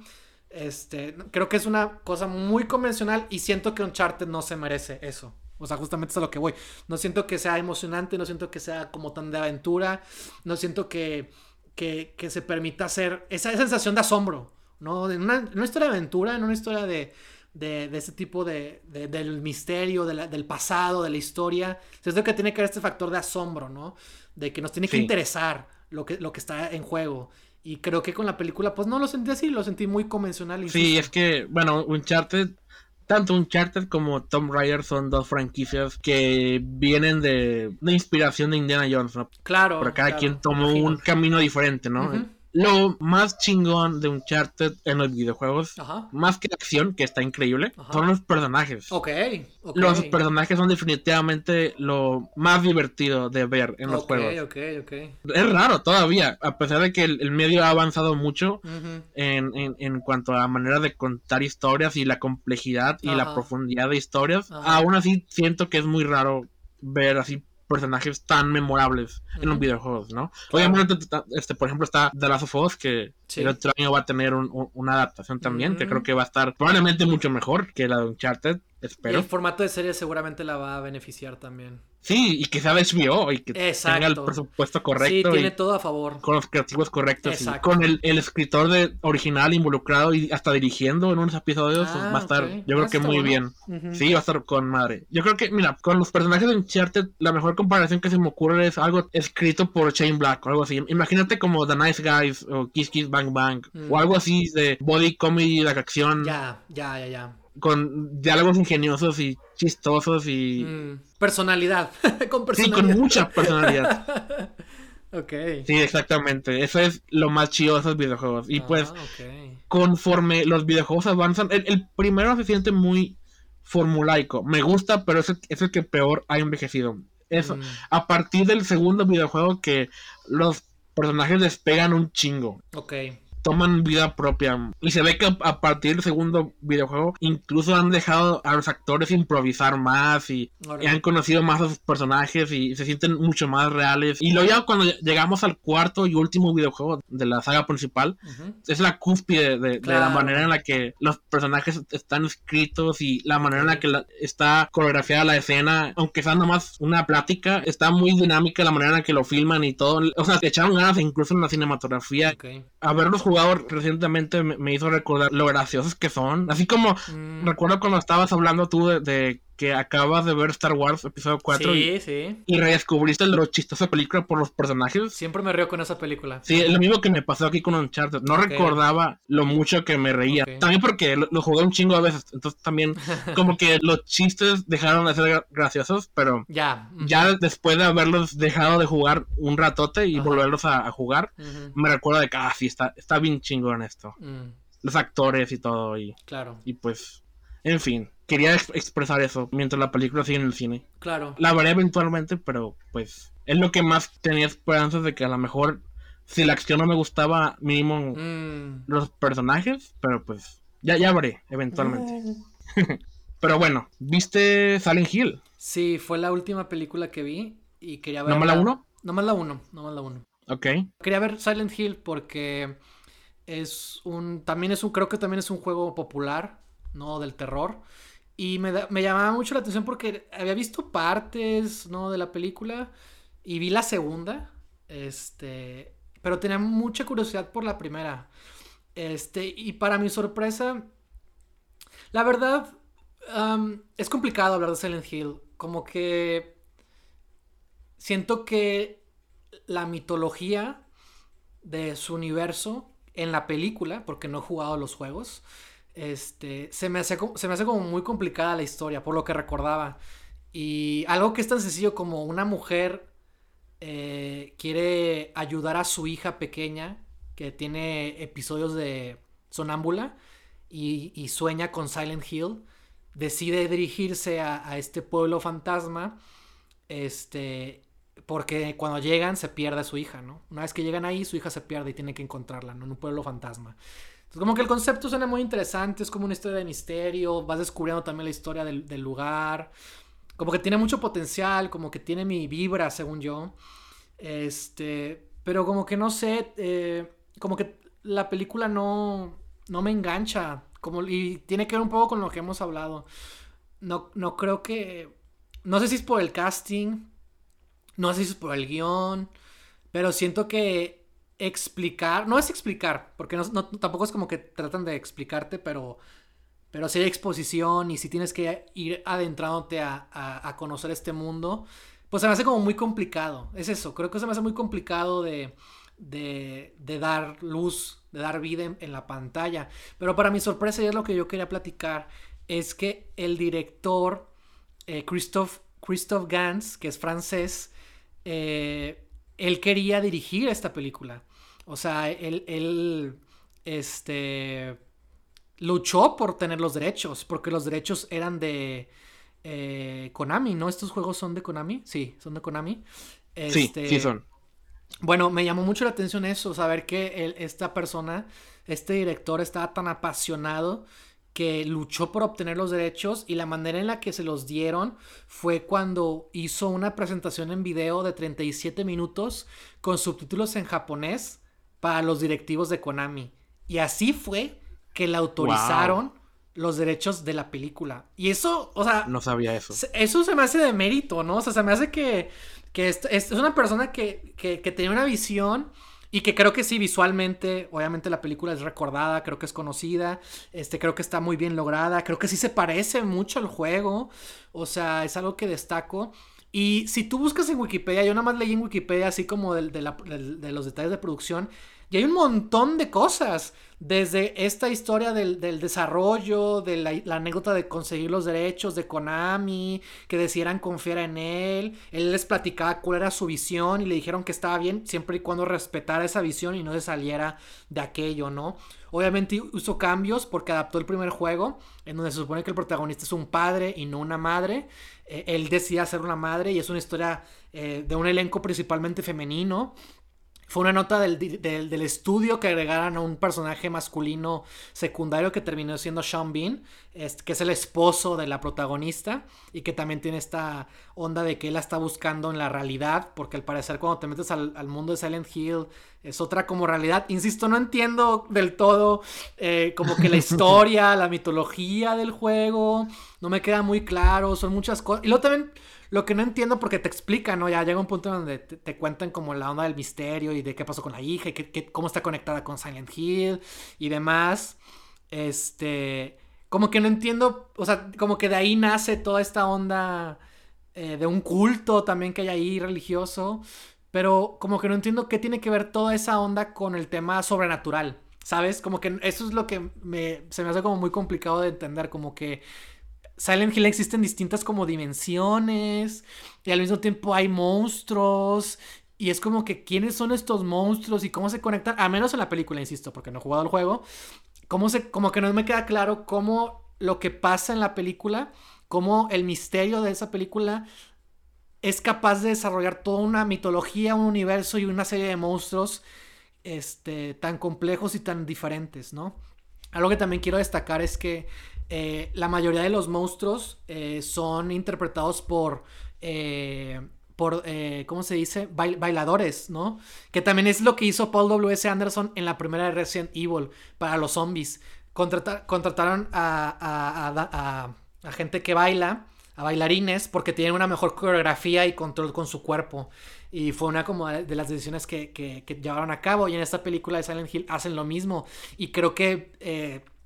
Este, creo que es una cosa muy convencional y siento que Uncharted no se merece eso. O sea, justamente es a lo que voy. No siento que sea emocionante, no siento que sea como tan de aventura, no siento que, que, se permita hacer esa, sensación de asombro, ¿no? En una, historia de aventura, en una historia de, de, ese tipo de, del misterio, del pasado, de la historia. Siento que tiene que haber este factor de asombro, ¿no? De que nos tiene que interesar lo que, lo que está en juego. Y creo que con la película, pues no lo sentí así, lo sentí muy convencional. Sí, es que, bueno, Uncharted, tanto Uncharted como Tomb Raider son dos franquicias que vienen de, de inspiración de Indiana Jones, ¿no? Claro. Pero cada quien tomó un camino diferente, ¿no? Lo más chingón de Uncharted en los videojuegos, más que la acción, que está increíble, son los personajes. Ok. Los personajes son definitivamente lo más divertido de ver en los juegos. Ok, ok, Es raro todavía, a pesar de que el, medio ha avanzado mucho en, en, cuanto a la manera de contar historias y la complejidad y la profundidad de historias. Aún así siento que es muy raro ver así personajes tan memorables en los videojuegos, ¿no? Obviamente, este, por ejemplo, está The Last of Us, que el otro año va a tener una adaptación también, que creo que va a estar probablemente mucho mejor que la de Uncharted, espero. el formato de serie seguramente la va a beneficiar también. Sí, y que sea de HBO y que tenga el presupuesto correcto. Sí, tiene todo a favor. Con los creativos correctos. Y con el, escritor de original involucrado y hasta dirigiendo en unos episodios, pues, va a estar, ah, yo creo que muy bien. Sí, va a estar con madre. Yo creo que, mira, con los personajes de Uncharted, la mejor comparación que se me ocurre es algo escrito por Shane Black o algo así. Imagínate como The Nice Guys o Kiss Kiss Bang Bang o algo así de body comedy, de acción. Ya, ya, ya, ya con diálogos ingeniosos y chistosos y... Mm, personalidad. con personalidad. Sí, con mucha personalidad. ok. Sí, exactamente. Eso es lo más chido de esos videojuegos. Y pues, ah, conforme los videojuegos avanzan, el, primero se siente muy formulaico. Me gusta, pero es el, es el que peor ha envejecido. Eso, mm. a partir del segundo videojuego que los personajes despegan un chingo. Ok toman vida propia. Y se ve que a partir del segundo videojuego incluso han dejado a los actores improvisar más y, han conocido más a sus personajes y se sienten mucho más reales. Y luego ya cuando llegamos al cuarto y último videojuego de la saga principal, es la cúspide de, la manera en la que los personajes están escritos y la manera en la que está coreografiada la escena, aunque sea nomás una plática, está muy dinámica la manera en la que lo filman y todo. O sea, echaron ganas incluso en la cinematografía. A verlos jugar recientemente me, hizo recordar lo graciosos que son. Así como mm. recuerdo cuando estabas hablando tú de que acabas de ver Star Wars episodio 4 sí, y, sí. y redescubriste lo chistosa película por los personajes. Siempre me río con esa película. Sí, es lo mismo que me pasó aquí con Uncharted. No recordaba lo mucho que me reía. También porque lo, jugué un chingo a veces. Entonces también como que los chistes dejaron de ser graciosos, pero ya, ya después de haberlos dejado de jugar un ratote y volverlos a, jugar, me recuerdo de que, ah, sí, está, está bien chingón esto. Mm. Los actores y todo. Y, claro. Y pues, en fin quería expresar eso mientras la película sigue en el cine. Claro. La veré eventualmente, pero pues es lo que más tenía esperanzas de que a lo mejor si la acción no me gustaba, mínimo mm. los personajes, pero pues ya, ya veré eventualmente. pero bueno, ¿viste Silent Hill? Sí, fue la última película que vi y quería ver. ¿No más la 1? No más la 1, no más la 1. Ok. Quería ver Silent Hill porque es un. También es un. Creo que también es un juego popular, ¿no? Del terror. Y me, me, llamaba mucho la atención porque había visto partes, ¿no? De la película y vi la segunda, este, pero tenía mucha curiosidad por la primera. Este, y para mi sorpresa, la verdad, es complicado hablar de Silent Hill. Como que siento que la mitología de su universo en la película, porque no he jugado los juegos, este, se me, hace, se me hace como muy complicada la historia, por lo que recordaba. Y algo que es tan sencillo como una mujer eh, quiere ayudar a su hija pequeña que tiene episodios de sonámbula y, sueña con Silent Hill, decide dirigirse a, este pueblo fantasma, este, porque cuando llegan se pierde a su hija, ¿no? Una vez que llegan ahí, su hija se pierde y tiene que encontrarla, ¿no? En un pueblo fantasma como que el concepto suena muy interesante, es como una historia de misterio, vas descubriendo también la historia del, lugar, como que tiene mucho potencial, como que tiene mi vibra, según yo. Este, pero como que no sé, eh, como que la película no, no me engancha, como, y tiene que ver un poco con lo que hemos hablado. No, no creo que, no sé si es por el casting, no sé si es por el guion, pero siento que explicar, no es explicar, porque tampoco es como que tratan de explicarte, pero, pero si hay exposición y si tienes que ir adentrándote a, a, conocer este mundo, pues se me hace como muy complicado. Es eso, creo que se me hace muy complicado de, de, de dar luz, de dar vida en, la pantalla. Pero para mi sorpresa, y es lo que yo quería platicar, es que el director eh, Christophe, Christophe Gans, que es francés, eh, él quería dirigir esta película. O sea, él, él, este, luchó por tener los derechos, porque los derechos eran de eh, Konami, ¿no? ¿Estos juegos son de Konami? Sí, son de Konami. sí, este, sí son. Bueno, me llamó mucho la atención eso, saber que esta persona, este director, estaba tan apasionado que luchó por obtener los derechos y la manera en la que se los dieron fue cuando hizo una presentación en video de 37 minutos con subtítulos en japonés para los directivos de Konami. Y así fue que le autorizaron los derechos de la película. Y eso, o sea... No sabía eso. Eso se me hace de mérito, ¿no? O sea, se me hace que, que es, es, una persona que, que, que tenía una visión y que creo que sí, visualmente, obviamente la película es recordada, creo que es conocida, este, creo que está muy bien lograda, creo que sí se parece mucho al juego, o sea, es algo que destaco. Y si tú buscas en Wikipedia, yo nada más leí en Wikipedia así como de, de los detalles de producción, y hay un montón de cosas desde esta historia del, desarrollo, de la, anécdota de conseguir los derechos de Konami, que decidieran confiar en él, él les platicaba cuál era su visión y le dijeron que estaba bien siempre y cuando respetara esa visión y no se saliera de aquello, ¿no? Obviamente hizo cambios porque adaptó el primer juego, en donde se supone que el protagonista es un padre y no una madre. Eh, él decide ser una madre y es una historia eh, de un elenco principalmente femenino. Fue una nota del, del, estudio que agregaran a un personaje masculino secundario que terminó siendo Sean Bean, que es el esposo de la protagonista y que también tiene esta onda de que él la está buscando en la realidad, porque al parecer cuando te metes al, mundo de Silent Hill es otra como realidad. Insisto, no entiendo del todo eh, como que la historia, la mitología del juego, no me queda muy claro, son muchas cosas. Y luego también lo que no entiendo porque te explican, ¿no? Ya llega un punto donde te, cuentan como la onda del misterio y de qué pasó con la hija y que, cómo está conectada con Silent Hill y demás. Este, como que no entiendo, o sea, como que de ahí nace toda esta onda eh, de un culto también que hay ahí religioso, pero como que no entiendo qué tiene que ver toda esa onda con el tema sobrenatural, ¿sabes? Como que eso es lo que me, se me hace como muy complicado de entender, como que Silent Hill existen distintas como dimensiones y al mismo tiempo hay monstruos y es como que quiénes son estos monstruos y cómo se conectan, a menos en la película, insisto, porque no he jugado el juego, cómo se, como que no me queda claro cómo lo que pasa en la película, cómo el misterio de esa película es capaz de desarrollar toda una mitología, un universo y una serie de monstruos este, tan complejos y tan diferentes, ¿no? Algo que también quiero destacar es que eh, la mayoría de los monstruos eh, son interpretados por, eh, por ¿cómo se dice? bailadores, ¿no? Que también es lo que hizo Paul W.S. Anderson en la primera de Resident Evil para los zombies. contrataron a, a, gente que baila, a bailarines, porque tienen una mejor coreografía y control con su cuerpo. Y fue una como de las decisiones que, que, que llevaron a cabo. Y en esta película de Silent Hill hacen lo mismo. Y creo que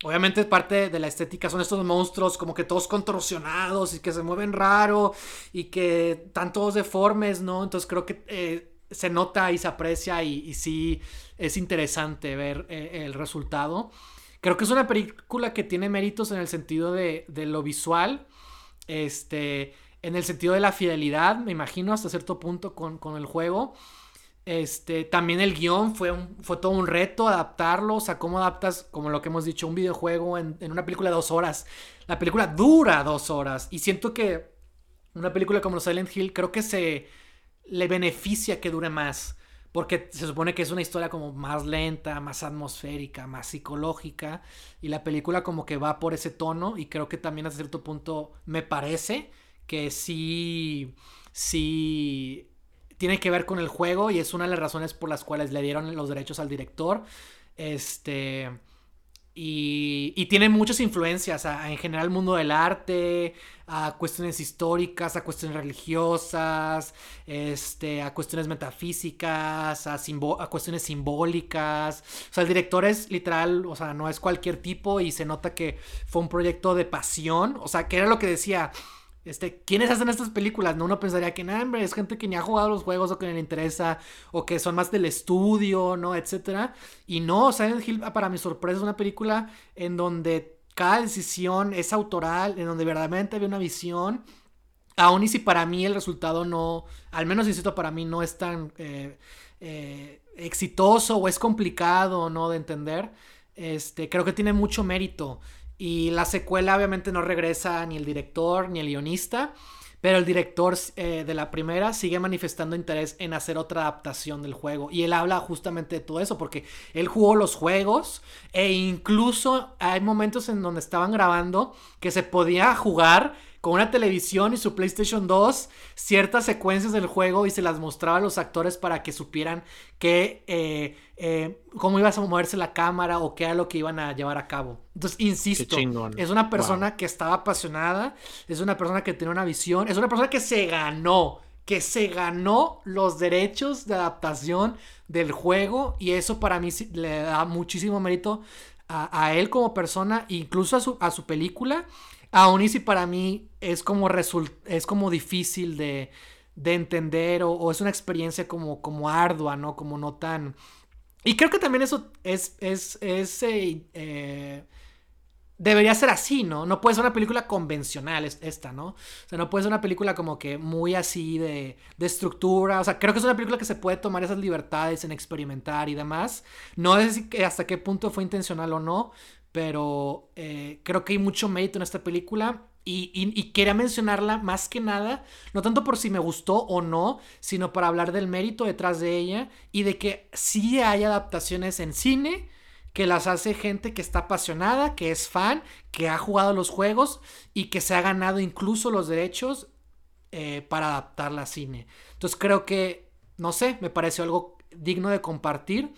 Obviamente parte de la estética son estos monstruos como que todos contorsionados y que se mueven raro y que están todos deformes, ¿no? Entonces creo que eh, se nota y se aprecia y, sí es interesante ver eh, el resultado. Creo que es una película que tiene méritos en el sentido de, de, lo visual, este, en el sentido de la fidelidad, me imagino, hasta cierto punto con, con el juego. Este, también el guion fue, fue todo un reto adaptarlo. O sea, cómo adaptas, como lo que hemos dicho, un videojuego en, una película de dos horas. La película dura dos horas. Y siento que una película como Silent Hill creo que se le beneficia que dure más. Porque se supone que es una historia como más lenta, más atmosférica, más psicológica. Y la película como que va por ese tono. Y creo que también a cierto punto me parece que sí, sí tiene que ver con el juego y es una de las razones por las cuales le dieron los derechos al director. Este. Y, tiene muchas influencias en general el mundo del arte, a cuestiones históricas, a cuestiones religiosas, este, a cuestiones metafísicas, a, a, cuestiones simbólicas. O sea, el director es literal, o sea, no es cualquier tipo y se nota que fue un proyecto de pasión. O sea, que era lo que decía este, ¿quiénes hacen estas películas? No, uno pensaría que, no, hombre, es gente que ni ha jugado los juegos o que le interesa, o que son más del estudio, ¿no? Etcétera. Y no, Silent Hill, para mi sorpresa, es una película en donde cada decisión es autoral, en donde verdaderamente había una visión. Aún y si para mí el resultado no, al menos insisto, para mí no es tan eh, eh, exitoso o es complicado, ¿no? De entender, este, creo que tiene mucho mérito. Y la secuela obviamente no regresa ni el director ni el guionista. Pero el director eh, de la primera sigue manifestando interés en hacer otra adaptación del juego. Y él habla justamente de todo eso, porque él jugó los juegos e incluso hay momentos en donde estaban grabando que se podía jugar con una televisión y su PlayStation 2 ciertas secuencias del juego y se las mostraba a los actores para que supieran que, eh, eh, cómo iba a moverse la cámara o qué era lo que iban a llevar a cabo. Entonces, insisto, es una persona que estaba apasionada, es una persona que tiene una visión, es una persona que se ganó, que se ganó los derechos de adaptación del juego y eso para mí le da muchísimo mérito a, él como persona, incluso a su, a su película. Aún y si para mí es como, es como difícil de, de entender o, es una experiencia como, como ardua, ¿no? Como no tan... Y creo que también eso es, es, es eh, eh, debería ser así, ¿no? No puede ser una película convencional esta, ¿no? O sea, no puede ser una película como que muy así de, de estructura. O sea, creo que es una película que se puede tomar esas libertades en experimentar y demás. No sé hasta qué punto fue intencional o no, pero eh, creo que hay mucho mérito en esta película. Y, quería mencionarla más que nada, no tanto por si me gustó o no, sino para hablar del mérito detrás de ella y de que sí hay adaptaciones en cine que las hace gente que está apasionada, que es fan, que ha jugado los juegos y que se ha ganado incluso los derechos eh, para adaptarla a cine. Entonces creo que, no sé, me pareció algo digno de compartir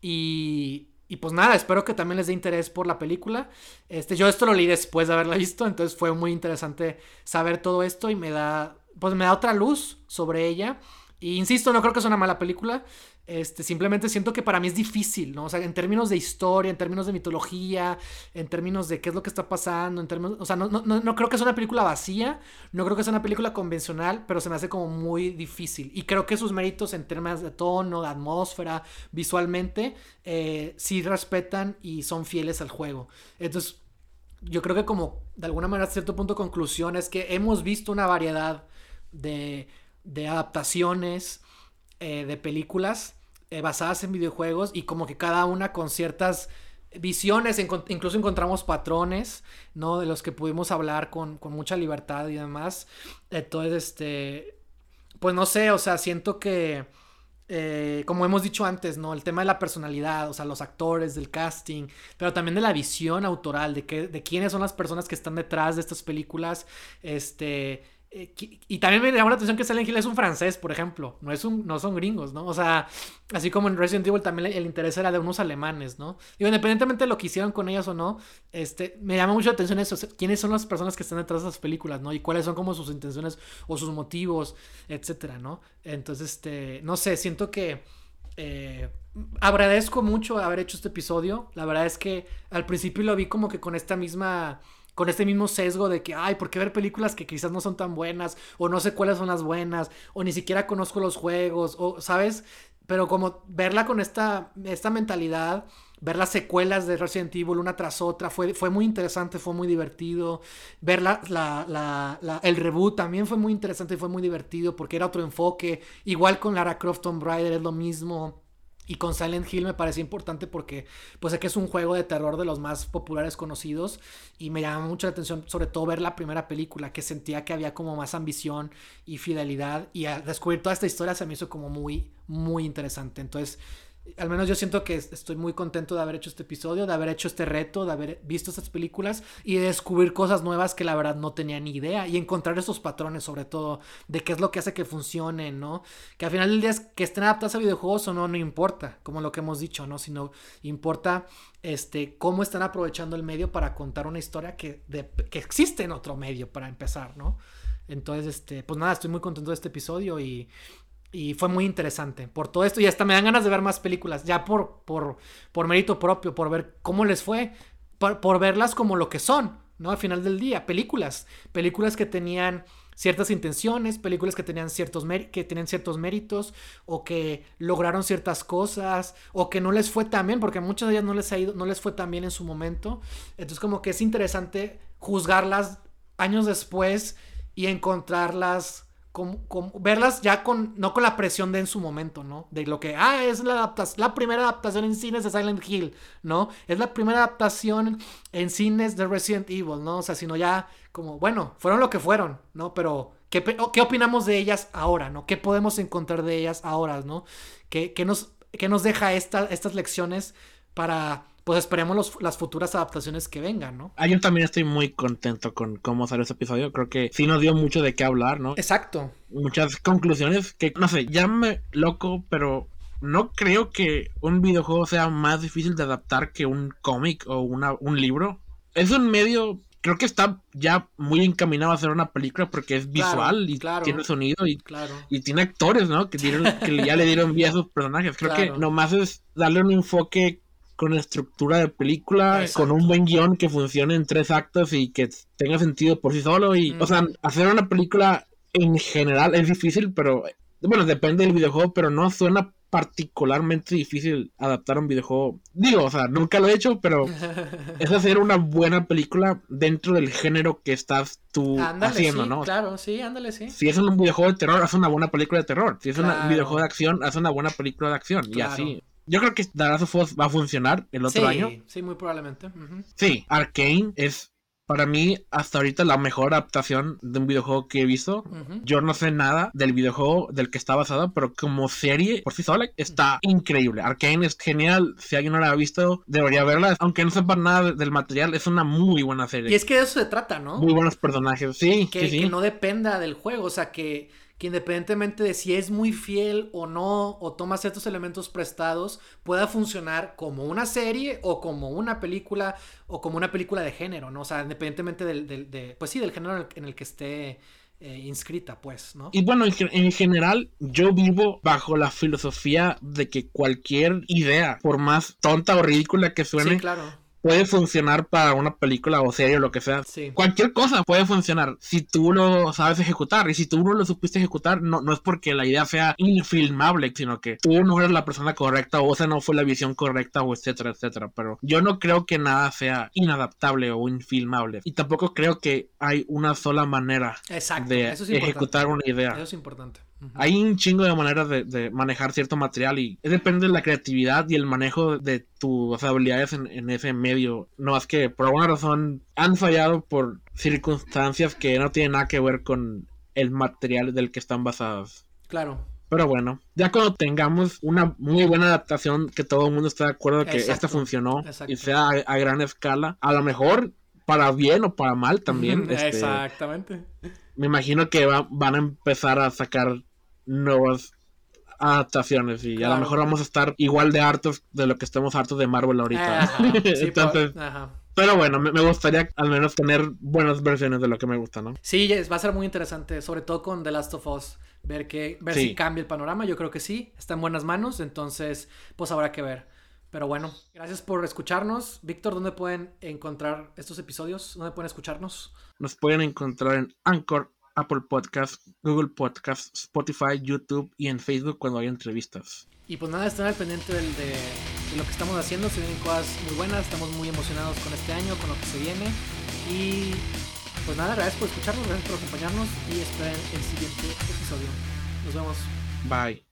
y, y pues nada, espero que también les dé interés por la película. Este, yo esto lo leí después de haberla visto, entonces fue muy interesante saber todo esto y me da, pues me da otra luz sobre ella. Y insisto, no creo que sea una mala película. Este, simplemente siento que para mí es difícil, ¿no? O sea, en términos de historia, en términos de mitología, en términos de qué es lo que está pasando, en términos, o sea, no, no, no creo que sea una película vacía, no creo que sea una película convencional, pero se me hace como muy difícil. Y creo que sus méritos en términos de tono, de atmósfera, visualmente, eh, sí respetan y son fieles al juego. Entonces, yo creo que como de alguna manera, a cierto punto, conclusión es que hemos visto una variedad de, de adaptaciones eh, de películas eh, basadas en videojuegos y como que cada una con ciertas visiones, incluso encontramos patrones, ¿no? De los que pudimos hablar con, mucha libertad y demás. Entonces, este, pues no sé, o sea, siento que, eh, como hemos dicho antes, ¿no? El tema de la personalidad, o sea, los actores, del casting, pero también de la visión autoral, de, que, de quiénes son las personas que están detrás de estas películas, este, eh, y también me llama la atención que Silent Hill es un francés, por ejemplo. No, es un, no son gringos, ¿no? O sea, así como en Resident Evil también el interés era de unos alemanes, ¿no? Y independientemente de lo que hicieron con ellas o no, este, me llama mucho la atención eso. ¿Quiénes son las personas que están detrás de esas películas, ¿no? Y cuáles son como sus intenciones o sus motivos, etcétera, ¿no? Entonces, este, no sé, siento que... Eh, agradezco mucho haber hecho este episodio. La verdad es que al principio lo vi como que con esta misma con este mismo sesgo de que, ay, ¿por qué ver películas que quizás no son tan buenas? O no sé cuáles son las buenas, o ni siquiera conozco los juegos, o, ¿sabes? Pero como verla con esta, esta mentalidad, ver las secuelas de Resident Evil una tras otra, fue, fue muy interesante, fue muy divertido. Ver la, la, el reboot también fue muy interesante y fue muy divertido porque era otro enfoque. Igual con Lara Croft Tomb Raider es lo mismo. Y con Silent Hill me parece importante porque pues sé que es un juego de terror de los más populares conocidos y me llama mucho la atención sobre todo ver la primera película que sentía que había como más ambición y fidelidad y descubrir toda esta historia se me hizo como muy muy interesante. Entonces al menos yo siento que estoy muy contento de haber hecho este episodio, de haber hecho este reto, de haber visto estas películas y de descubrir cosas nuevas que la verdad no tenía ni idea y encontrar esos patrones sobre todo de qué es lo que hace que funcionen, ¿no? Que al final del día es que estén adaptados a videojuegos o no, no importa, como lo que hemos dicho, ¿no? Sino importa este, cómo están aprovechando el medio para contar una historia que, que existe en otro medio para empezar, ¿no? Entonces, este, pues nada, estoy muy contento de este episodio y y fue muy interesante por todo esto. Y hasta me dan ganas de ver más películas, ya por, por, por mérito propio, por ver cómo les fue, por, verlas como lo que son, ¿no? Al final del día, películas. Películas que tenían ciertas intenciones, películas que tenían ciertos, que tenían ciertos méritos, o que lograron ciertas cosas, o que no les fue tan bien, porque muchas de ellas no les, ha ido, no les fue tan bien en su momento. Entonces como que es interesante juzgarlas años después y encontrarlas verlas ya con, no con la presión de en su momento, ¿no? De lo que, ah, es la, la primera adaptación en cines de Silent Hill, ¿no? Es la primera adaptación en cines de Resident Evil, ¿no? O sea, sino ya como, bueno, fueron lo que fueron, ¿no? Pero, ¿qué, qué opinamos de ellas ahora, ¿no? ¿Qué podemos encontrar de ellas ahora, ¿no? ¿Qué, nos, qué nos deja esta, estas lecciones para pues esperemos las futuras adaptaciones que vengan, ¿no? Ah, yo también estoy muy contento con cómo salió ese episodio. Creo que sí nos dio mucho de qué hablar, ¿no? Exacto. Muchas conclusiones que, no sé, llámame loco, pero no creo que un videojuego sea más difícil de adaptar que un cómic o una, un libro. Es un medio creo que está ya muy encaminado a hacer una película porque es visual y tiene sonido y, y tiene actores, ¿no? Que, que ya le dieron vida a sus personajes. Creo que nomás es darle un enfoque con estructura de película, con un buen guion que funcione en tres actos y que tenga sentido por sí solo. Y, o sea, hacer una película en general es difícil, pero bueno, depende del videojuego, pero no suena particularmente difícil adaptar un videojuego. Digo, o sea, nunca lo he hecho, pero es hacer una buena película dentro del género que estás tú haciendo, ¿no? Claro, sí, ándale, sí. Si es un videojuego de terror, haz una buena película de terror. Si es un videojuego de acción, haz una buena película de acción. Y así. Yo creo que The Last of va a funcionar el otro año. Sí, muy probablemente. Sí, Arkane es para mí hasta ahorita la mejor adaptación de un videojuego que he visto. Yo no sé nada del videojuego del que está basado, pero como serie por sí sola está increíble. Arkane es genial. Si alguien no la ha visto, debería verla. Aunque no sepa nada del material, es una muy buena serie. Y es que de eso se trata, ¿no? Muy buenos personajes, sí. Que, sí, que no dependa del juego, o sea, que que independientemente de si es muy fiel o no, o toma ciertos elementos prestados, pueda funcionar como una serie o como una película o como una película de género, ¿no? O sea, independientemente del, del pues sí, del género en el, que esté eh, inscrita, pues, ¿no? Y bueno, en, general, yo vivo bajo la filosofía de que cualquier idea, por más tonta o ridícula que suene, claro puede funcionar para una película o serie o lo que sea. Cualquier cosa puede funcionar si tú lo sabes ejecutar. Y si tú no lo supiste ejecutar, no, no es porque la idea sea infilmable, sino que tú no eres la persona correcta o esa no fue la visión correcta o etcétera, etcétera. Pero yo no creo que nada sea inadaptable o infilmable. Y tampoco creo que hay una sola manera de ejecutar una idea. Eso es importante. Hay un chingo de maneras de, manejar cierto material y depende de la creatividad y el manejo de tus habilidades en, ese medio. No es que por alguna razón han fallado por circunstancias que no tienen nada que ver con el material del que están basados. Claro. Pero bueno, ya cuando tengamos una muy buena adaptación, que todo el mundo esté de acuerdo que esta funcionó y sea a, gran escala, a lo mejor para bien o para mal también. Este, Exactamente. Me imagino que van a empezar a sacar nuevas adaptaciones y a lo mejor vamos a estar igual de hartos de lo que estamos hartos de Marvel ahorita. Entonces, pero bueno, me, gustaría al menos tener buenas versiones de lo que me gusta, ¿no? Sí, va a ser muy interesante, sobre todo con The Last of Us, ver que ver si cambia el panorama. Yo creo que sí, está en buenas manos, entonces pues habrá que ver. Pero bueno, gracias por escucharnos. Víctor, ¿dónde pueden encontrar estos episodios? ¿Dónde pueden escucharnos? Nos pueden encontrar en Anchor, Apple Podcast, Google Podcast, Spotify, YouTube y en Facebook cuando hay entrevistas. Y pues nada, estén al pendiente de, lo que estamos haciendo, se vienen cosas muy buenas, estamos muy emocionados con este año, con lo que se viene. Y pues nada, gracias por escucharnos, gracias por acompañarnos y esperen el siguiente episodio. Nos vemos. Bye.